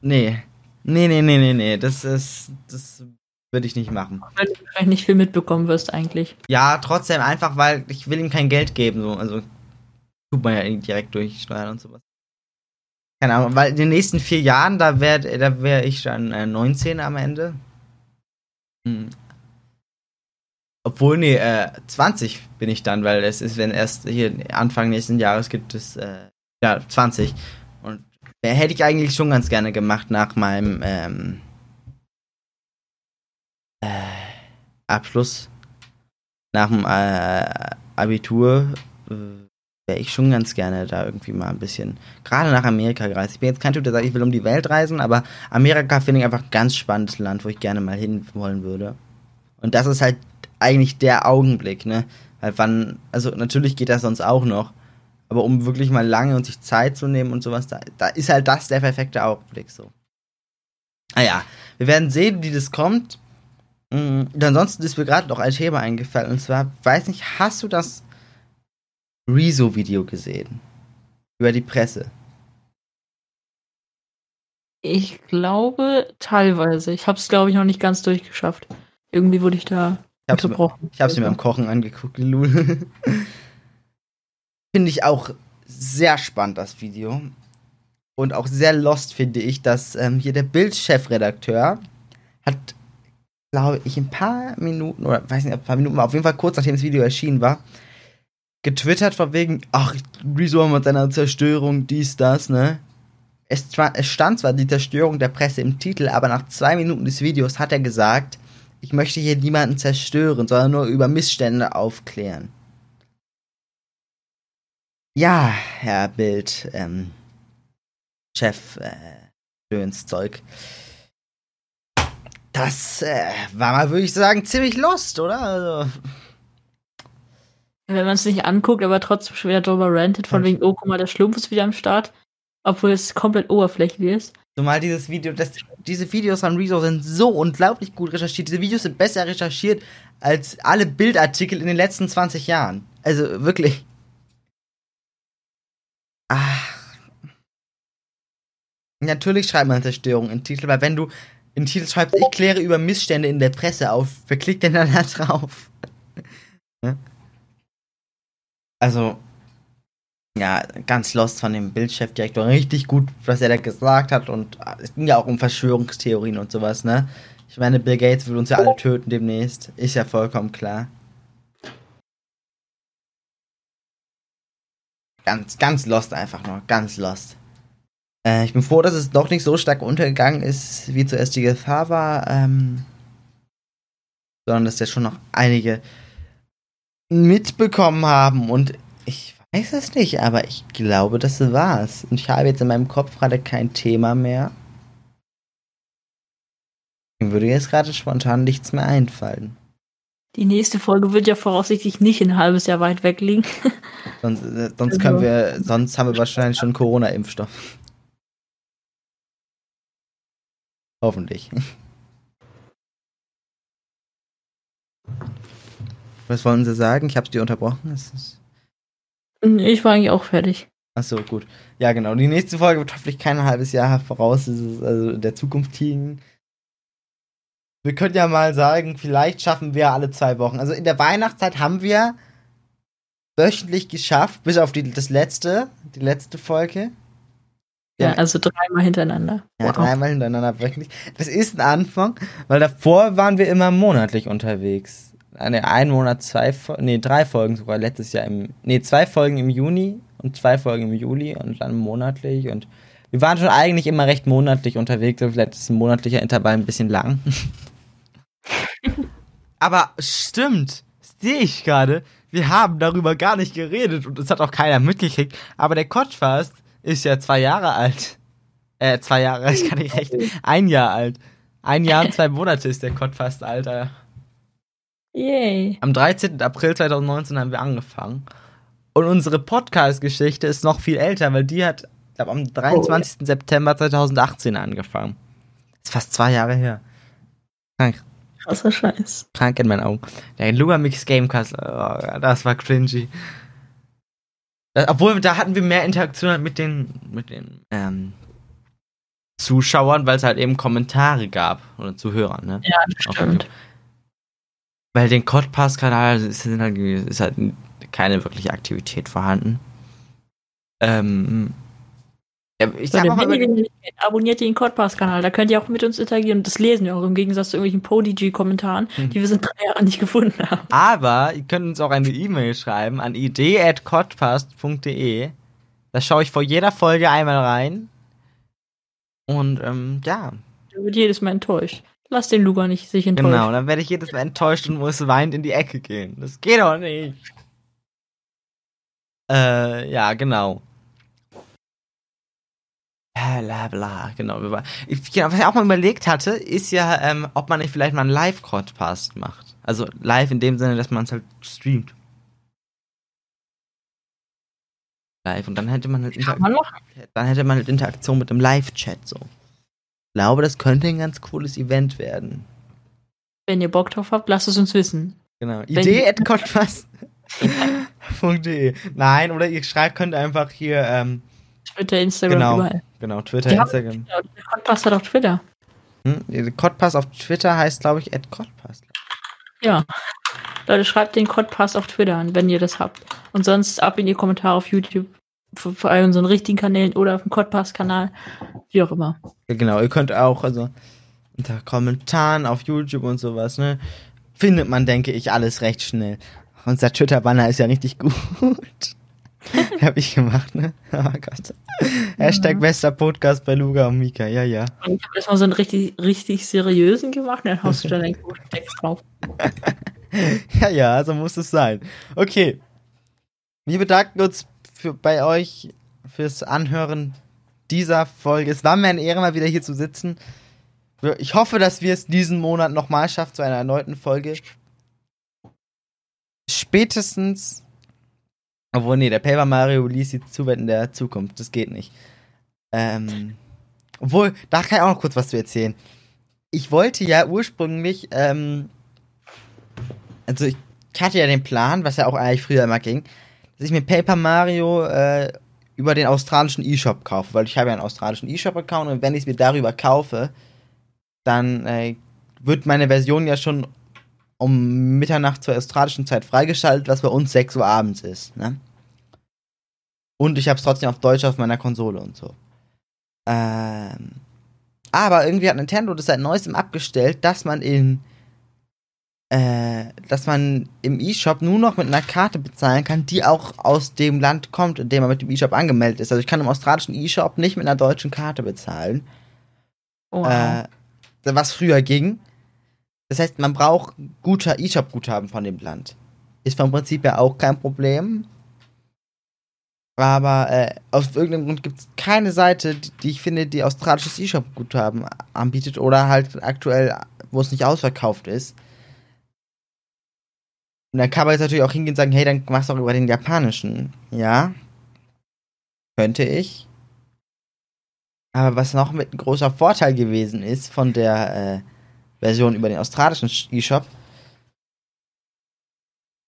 nee. Nee, nee, nee, nee, nee. Das ist. Das würde ich nicht machen. Weil du wahrscheinlich nicht viel mitbekommen wirst eigentlich. Ja, trotzdem einfach, weil ich will ihm kein Geld geben. So. Also tut man ja direkt durch Steuern und sowas. Keine Ahnung, weil in den nächsten vier Jahren, da wäre da wär ich dann äh, 19 am Ende. Hm. Obwohl, nee, äh, 20 bin ich dann, weil es ist, wenn erst hier Anfang nächsten Jahres gibt es, äh, ja, 20. Und äh, hätte ich eigentlich schon ganz gerne gemacht nach meinem ähm, äh, Abschluss. Nach dem äh, Abitur äh, wäre ich schon ganz gerne da irgendwie mal ein bisschen, gerade nach Amerika gereist. Ich bin jetzt kein Typ, der sagt, ich will um die Welt reisen, aber Amerika finde ich einfach ein ganz spannendes Land, wo ich gerne mal hin wollen würde. Und das ist halt eigentlich der Augenblick, ne? Weil wann, also natürlich geht das sonst auch noch, aber um wirklich mal lange und sich Zeit zu nehmen und sowas, da, da ist halt das der perfekte Augenblick so. Naja, ah wir werden sehen, wie das kommt. Mhm. Ansonsten ist mir gerade noch ein Thema eingefallen. Und zwar, weiß nicht, hast du das Rezo-Video gesehen? Über die Presse? Ich glaube teilweise. Ich habe es, glaube ich, noch nicht ganz durchgeschafft. Irgendwie wurde ich da hab's unterbrochen. Mir, ich habe es mir beim Kochen angeguckt, Lul. Finde ich auch sehr spannend, das Video. Und auch sehr lost finde ich, dass ähm, hier der Bild-Chefredakteur hat, glaube ich, ein paar Minuten, oder weiß nicht, ein paar Minuten, auf jeden Fall kurz nachdem das Video erschienen war, getwittert von wegen, ach, Rezo mit seiner Zerstörung, dies, das, ne? Es, es stand zwar die Zerstörung der Presse im Titel, aber nach zwei Minuten des Videos hat er gesagt, ich möchte hier niemanden zerstören, sondern nur über Missstände aufklären. Ja, Herr Bild, ähm, Chef, äh, Zeug. Das äh, war mal, würde ich sagen, ziemlich lost, oder? Also. Wenn man es nicht anguckt, aber trotzdem schon wieder drüber rantet, von Ja. wegen, oh, guck mal, der Schlumpf ist wieder am Start. Obwohl es komplett oberflächlich ist. Zumal dieses Video, das, diese Videos von Rezo sind so unglaublich gut recherchiert. Diese Videos sind besser recherchiert als alle Bildartikel in den letzten 20 Jahren. Also wirklich. Ach. Natürlich schreibt man Zerstörung in Titel, weil wenn du in Titel schreibst, ich kläre über Missstände in der Presse auf, wer klickt denn dann da drauf? Also, ja, ganz lost von dem Bildchefdirektor. Richtig gut, was er da gesagt hat. Und es ging ja auch um Verschwörungstheorien und sowas, ne? Ich meine, Bill Gates will uns ja alle töten demnächst. Ist ja vollkommen klar. Ganz, ganz lost einfach nur. Ganz lost. Äh, ich bin froh, dass es doch nicht so stark untergegangen ist, wie zuerst die Gefahr war. Ähm, sondern dass ja schon noch einige mitbekommen haben. Und ich weiß es nicht, aber ich glaube, das war's. Und ich habe jetzt in meinem Kopf gerade kein Thema mehr. Mir würde jetzt gerade spontan nichts mehr einfallen. Die nächste Folge wird ja voraussichtlich nicht ein halbes Jahr weit weg liegen. Sonst, äh, sonst können wir, sonst haben wir wahrscheinlich schon Corona-Impfstoff. Hoffentlich. Was wollen Sie sagen? Ich hab's dir unterbrochen. Es ist Ich war eigentlich auch fertig. Achso, gut. Ja, genau. Die nächste Folge wird hoffentlich kein halbes Jahr voraus, also in der Zukunft liegen. Wir können ja mal sagen, vielleicht schaffen wir alle zwei Wochen. Also in der Weihnachtszeit haben wir wöchentlich geschafft, bis auf die, das letzte, die letzte Folge. Ja, Ja. also dreimal hintereinander. Ja, Wow. dreimal hintereinander wöchentlich. Das ist ein Anfang, weil davor waren wir immer monatlich unterwegs. Ne, ein Monat, zwei Folgen, nee, drei Folgen sogar letztes Jahr im, nee, zwei Folgen im Juni und zwei Folgen im Juli und dann monatlich und wir waren schon eigentlich immer recht monatlich unterwegs, vielleicht ist ein monatlicher Intervall ein bisschen lang. aber stimmt, sehe ich gerade, wir haben darüber gar nicht geredet und es hat auch keiner mitgekriegt, aber der Kotschfast ist ja zwei Jahre alt. Äh, zwei Jahre, ich kann nicht recht. Ein Jahr alt. Ein Jahr und zwei Monate ist der Kotfast, Alter. Yay. Am 13. April 2019 haben wir angefangen. Und unsere Podcast-Geschichte ist noch viel älter, weil die hat, ich glaube, am 23. September 2018 angefangen. ist fast zwei Jahre her. Krank, Krasser Scheiß. krank in meinen Augen. Der Lugamix Gamecast, oh, das war cringy. Das, obwohl, da hatten wir mehr Interaktion mit den, mit den ähm, Zuschauern, weil es halt eben Kommentare gab. Oder Zuhörern, ne? Ja, das stimmt. Weil den Codpass-Kanal ist, halt, ist halt keine wirkliche Aktivität vorhanden. Ähm, ich So, sag dann mal, den abonniert den Codpass-Kanal, da könnt ihr auch mit uns interagieren und das lesen wir auch im Gegensatz zu irgendwelchen Podigy-Kommentaren, Mhm. die wir seit drei Jahren nicht gefunden haben. aber ihr könnt uns auch eine E-Mail schreiben an idee.codpast.de. Da schaue ich vor jeder Folge einmal rein. Und ähm, ja, Der wird jedes Mal enttäuscht. Lass den Luga nicht sich enttäuschen. genau. Dann werde ich jedes Mal enttäuscht und muss weinend in die Ecke gehen. Das geht doch nicht. Äh, ja, genau. Bla bla, genau. Ich, genau. Was ich auch mal überlegt hatte, ist ja, ähm, ob man nicht vielleicht mal einen Live-Podcast macht. Also live in dem Sinne, dass man es halt streamt. Live und dann hätte man halt, Kann Inter man machen. dann hätte man halt Interaktion mit dem Live-Chat so. Ich glaube, das könnte ein ganz cooles Event werden. Wenn ihr Bock drauf habt, lasst es uns wissen. Genau. Wenn- Idee at Podcast.de. Nein, oder ihr schreibt, könnt einfach hier, ähm, Twitter, Instagram, Genau. überall. genau, Twitter, Ja. Instagram. Der Podcast hat auch Twitter. Hm? Codpass auf Twitter heißt, glaube ich, at Codpass. Ja. Leute, schreibt den Codpass auf Twitter an, wenn ihr das habt. Und sonst ab in die Kommentare auf YouTube. Vor allem unseren richtigen Kanälen oder auf dem Codpass-Kanal. Wie auch immer. Ja, genau, ihr könnt auch, also, unter Kommentaren auf YouTube und sowas, ne, findet man, denke ich, alles recht schnell. Unser Twitter-Banner ist ja richtig gut. Hab ich gemacht, ne? Oh Gott. Hashtag bester Podcast bei Luga und Mika, ja, ja. Und ich habe erstmal so einen richtig, richtig seriösen gemacht, dann haust du dann einen guten Text drauf. Ja, ja, so muss es sein. Okay. Wir bedanken uns für, bei euch fürs Anhören dieser Folge. Es war mir eine Ehre, mal wieder hier zu sitzen. Ich hoffe, dass wir es diesen Monat nochmal schaffen zu einer erneuten Folge. Spätestens Obwohl, nee, der Paper Mario Release sieht zu weit in der Zukunft. Das geht nicht. Ähm, obwohl, da kann ich auch noch kurz was zu erzählen. Ich wollte ja ursprünglich, ähm, also ich hatte ja den Plan, was ja auch eigentlich früher immer ging, dass ich mir Paper Mario äh, über den australischen E-Shop kaufe, weil ich habe ja einen australischen E-Shop-Account und wenn ich es mir darüber kaufe, dann äh, wird meine Version ja schon um Mitternacht zur australischen Zeit freigeschaltet, was bei uns 6 Uhr abends ist. Ne? Und ich habe es trotzdem auf Deutsch auf meiner Konsole und so. Ähm, aber irgendwie hat Nintendo das seit neuestem abgestellt, dass man in dass man im E-Shop nur noch mit einer Karte bezahlen kann, die auch aus dem Land kommt, in dem man mit dem E-Shop angemeldet ist. Also ich kann im australischen E-Shop nicht mit einer deutschen Karte bezahlen. Wow. Äh, was früher ging. Das heißt, man braucht guter E-Shop-Guthaben von dem Land. Ist vom Prinzip ja auch kein Problem. Aber äh, aus irgendeinem Grund gibt es keine Seite, die, die, ich finde, die australisches E-Shop-Guthaben anbietet oder halt aktuell, wo es nicht ausverkauft ist. Und dann kann man jetzt natürlich auch hingehen und sagen, hey, dann machst du auch über den japanischen. Ja. Könnte ich. Aber was noch mit ein großer Vorteil gewesen ist von der äh, Version über den australischen E-Shop,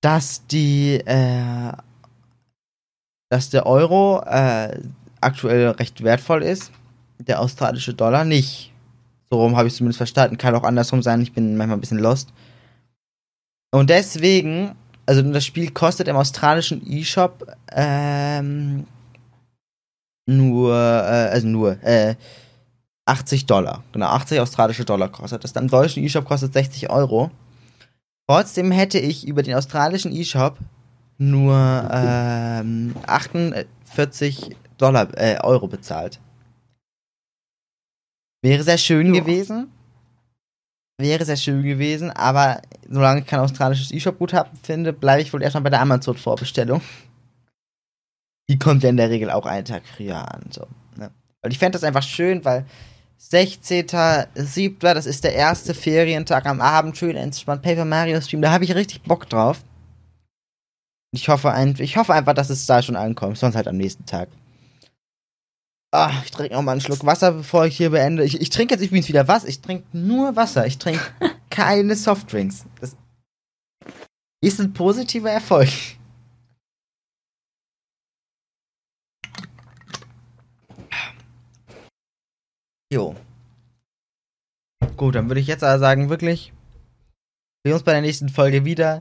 dass die, äh, dass der Euro äh, aktuell recht wertvoll ist, der australische Dollar nicht. So rum habe ich zumindest verstanden. Kann auch andersrum sein, ich bin manchmal ein bisschen lost. Und deswegen, also das Spiel kostet im australischen E-Shop ähm, nur, äh, also nur, äh, 80 Dollar. Genau, 80 australische Dollar kostet das. Im deutschen E-Shop kostet 60 Euro. Trotzdem hätte ich über den australischen E-Shop nur ähm, 48 Dollar, äh, Euro bezahlt. Wäre sehr schön jo. gewesen wäre sehr schön gewesen, aber solange ich kein australisches E-Shop-Guthaben finde, bleibe ich wohl erstmal bei der Amazon-Vorbestellung. Die kommt ja in der Regel auch einen Tag früher an. So, ne? Weil ich fände das einfach schön, weil 16.07., das ist der erste Ferientag am Abend, schön entspannt Paper Mario Stream, da habe ich richtig Bock drauf. Ich hoffe, ein, ich hoffe einfach, dass es da schon ankommt, sonst halt am nächsten Tag. Ah, ich trinke noch mal einen Schluck Wasser, bevor ich hier beende. Ich, ich trinke jetzt übrigens wieder was. Ich trinke nur Wasser. Ich trinke keine Softdrinks. Das ist ein positiver Erfolg. Jo. Gut, dann würde ich jetzt aber sagen, wirklich, wir uns bei der nächsten Folge wieder,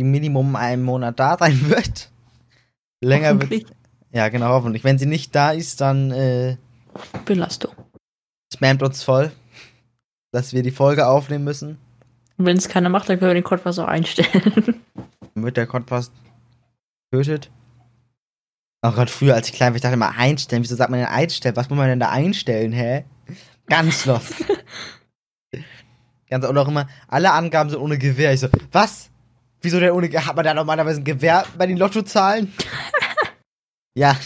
die Minimum einen Monat da sein wird. Länger wird ja, genau, hoffentlich. Wenn sie nicht da ist, dann äh, Belastung. Spammt uns voll, dass wir die Folge aufnehmen müssen. Und wenn es keiner macht, dann können wir den Codpass auch einstellen. Dann wird der Codpass getötet. Auch gerade früher, als ich klein war, ich dachte immer einstellen. Wieso sagt man denn einstellen? Was muss man denn da einstellen, hä? Ganz los. Ganz, und auch immer, alle Angaben sind ohne Gewehr. Ich so, was? Wieso denn ohne Gewehr? Hat man da normalerweise ein Gewehr bei den Lottozahlen? Ja,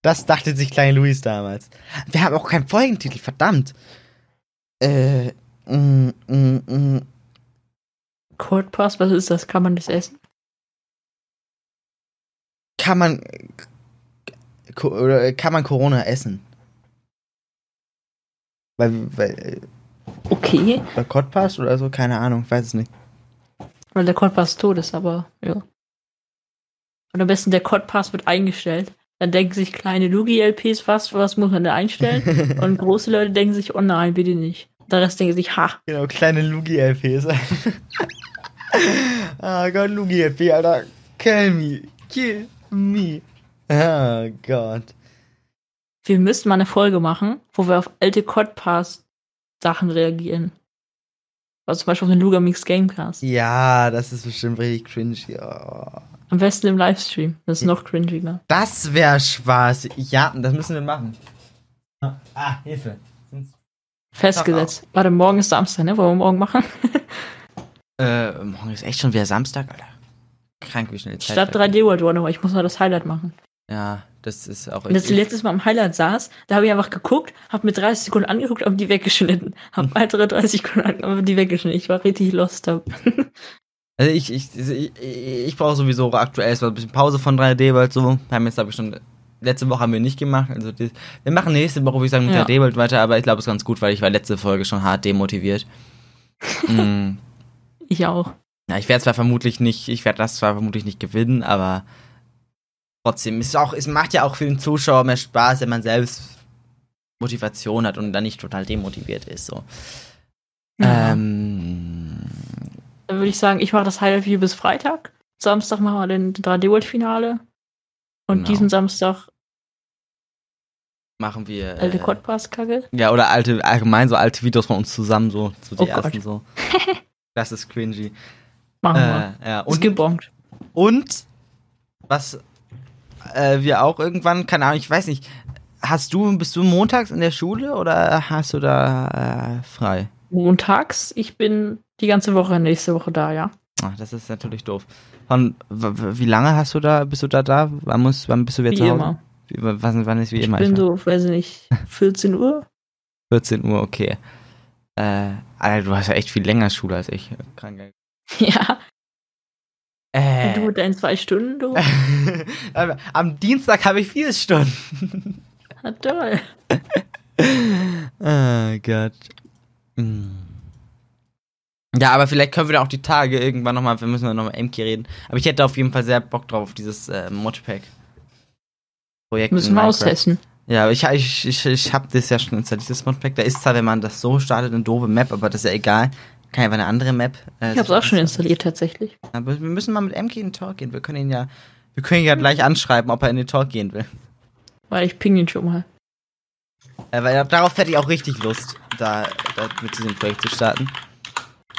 das dachte sich kleine Luis damals. Wir haben auch keinen Folgentitel, verdammt. Äh, mm, mm, mm. Cold Pass, was ist das? Kann man das essen? Kann man oder kann man Corona essen? Weil, weil okay. Bei Cold Pass oder so, keine Ahnung, weiß es nicht. Weil der Cold Pass tot ist, aber ja. Und am besten der Code-Pass wird eingestellt. Dann denken sich kleine Lugi-LPs, was, was muss man da einstellen? Und große Leute denken sich, oh nein, bitte nicht. Der Rest denkt sich, ha. Genau, kleine Lugi-LPs. oh Gott, Lugi-LP, Alter. Kill me. Kill me. Oh Gott. Wir müssten mal eine Folge machen, wo wir auf alte Codpass-Sachen reagieren. Also zum Beispiel auf den Lugamix Gamecast. Ja, das ist bestimmt richtig cringe. Ja. Am besten im Livestream. Das ist noch cringiger. Das wäre Spaß. Ja, das müssen wir machen. Ah, Hilfe. Festgesetzt. Warte, morgen ist Samstag, ne? Wollen wir morgen machen? äh, morgen ist echt schon wieder Samstag, Alter. Krank, wie schnell die Zeit Statt 3D World War, aber ich muss mal das Highlight machen. Ja, das ist auch echt. Als ich letztes Mal am Highlight saß, da habe ich einfach geguckt, habe mir 30 Sekunden angeguckt, habe die weggeschnitten. Habe weitere 30 Sekunden angeguckt, die weggeschnitten. Ich war richtig lost. Also ich, ich, ich, ich brauche sowieso aktuell erstmal ein bisschen Pause von 3D World so. Haben jetzt, glaube ich, schon. Letzte Woche haben wir nicht gemacht. Also die, wir machen nächste Woche, würde ich sagen, mit Ja. 3D World weiter, aber ich glaube, es ist ganz gut, weil ich war letzte Folge schon hart demotiviert. mm. Ich auch. Ja, ich werde zwar vermutlich nicht, ich werde das zwar vermutlich nicht gewinnen, aber trotzdem ist es auch, es macht ja auch für den Zuschauer mehr Spaß, wenn man selbst Motivation hat und dann nicht total demotiviert ist. So. Ja. Ähm, Dann würde ich sagen, ich mache das Highlight View bis Freitag. Samstag machen wir den 3D World Finale. Und Genau. diesen Samstag machen wir. alte Äh, Quadpass-Kacke. ja, oder alte, allgemein so alte Videos von uns zusammen, so, so die Oh ersten Gott. so. Das ist cringy. Machen wir. Äh, ja, Ist und, gebongt. und was äh, wir auch irgendwann, keine Ahnung, ich weiß nicht, hast du, bist du montags in der Schule oder hast du da äh, frei? Montags. Ich bin die ganze Woche nächste Woche da, ja. Ach, das ist natürlich doof. Von wie lange hast du da, bist du da da? Wann, muss, wann bist du wieder Wie zu Hause? immer. Wie, wann, wann ist wie Ich immer? bin Ich so, weiß ich nicht, 14 Uhr. 14 Uhr, okay. Äh, Alter, du hast ja echt viel länger Schule als ich. Krank. Ja. Äh. Du mit deinen zwei Stunden, du. Aber Am Dienstag habe ich vier Stunden. Na toll. oh Gott. Hm. Ja, aber vielleicht können wir da auch die Tage irgendwann nochmal, wir müssen nochmal MK reden. Aber ich hätte auf jeden Fall sehr Bock drauf, auf dieses äh, Modpack. Projekt. Müssen wir austesten. Ja, aber ich, ich, ich, ich habe das ja schon installiert, das Modpack. Da ist zwar, wenn man das so startet, eine doofe Map, aber das ist ja egal. Kann ja eine andere Map. Äh, Ich hab's auch schon installiert, tatsächlich. Aber wir müssen mal mit MK in den Talk gehen. Wir können ihn ja, wir können ihn ja gleich anschreiben, ob er in den Talk gehen will. Weil ich ping ihn schon mal. Äh, weil darauf hätte ich auch richtig Lust, da, da mit diesem Projekt zu starten.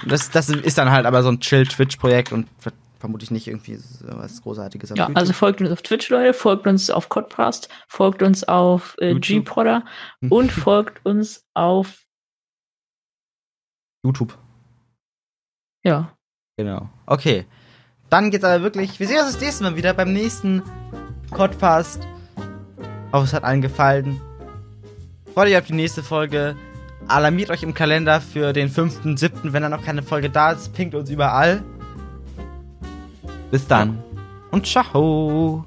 Das, das ist dann halt aber so ein Chill-Twitch-Projekt und vermutlich nicht irgendwie so was Großartiges Ja, YouTube. also folgt uns auf Twitch, Leute, folgt uns auf Codcast, folgt uns auf äh. G-Podder und folgt uns auf, YouTube. Ja, Genau. Okay. Dann geht's aber wirklich. Wir sehen uns das nächste Mal wieder beim nächsten Podcast. Hoffe, es hat allen gefallen. Freut euch auf die nächste Folge. Alarmiert euch im Kalender für den 5.7., wenn da noch keine Folge da ist. Pinkt uns überall. Bis dann. Und ciao.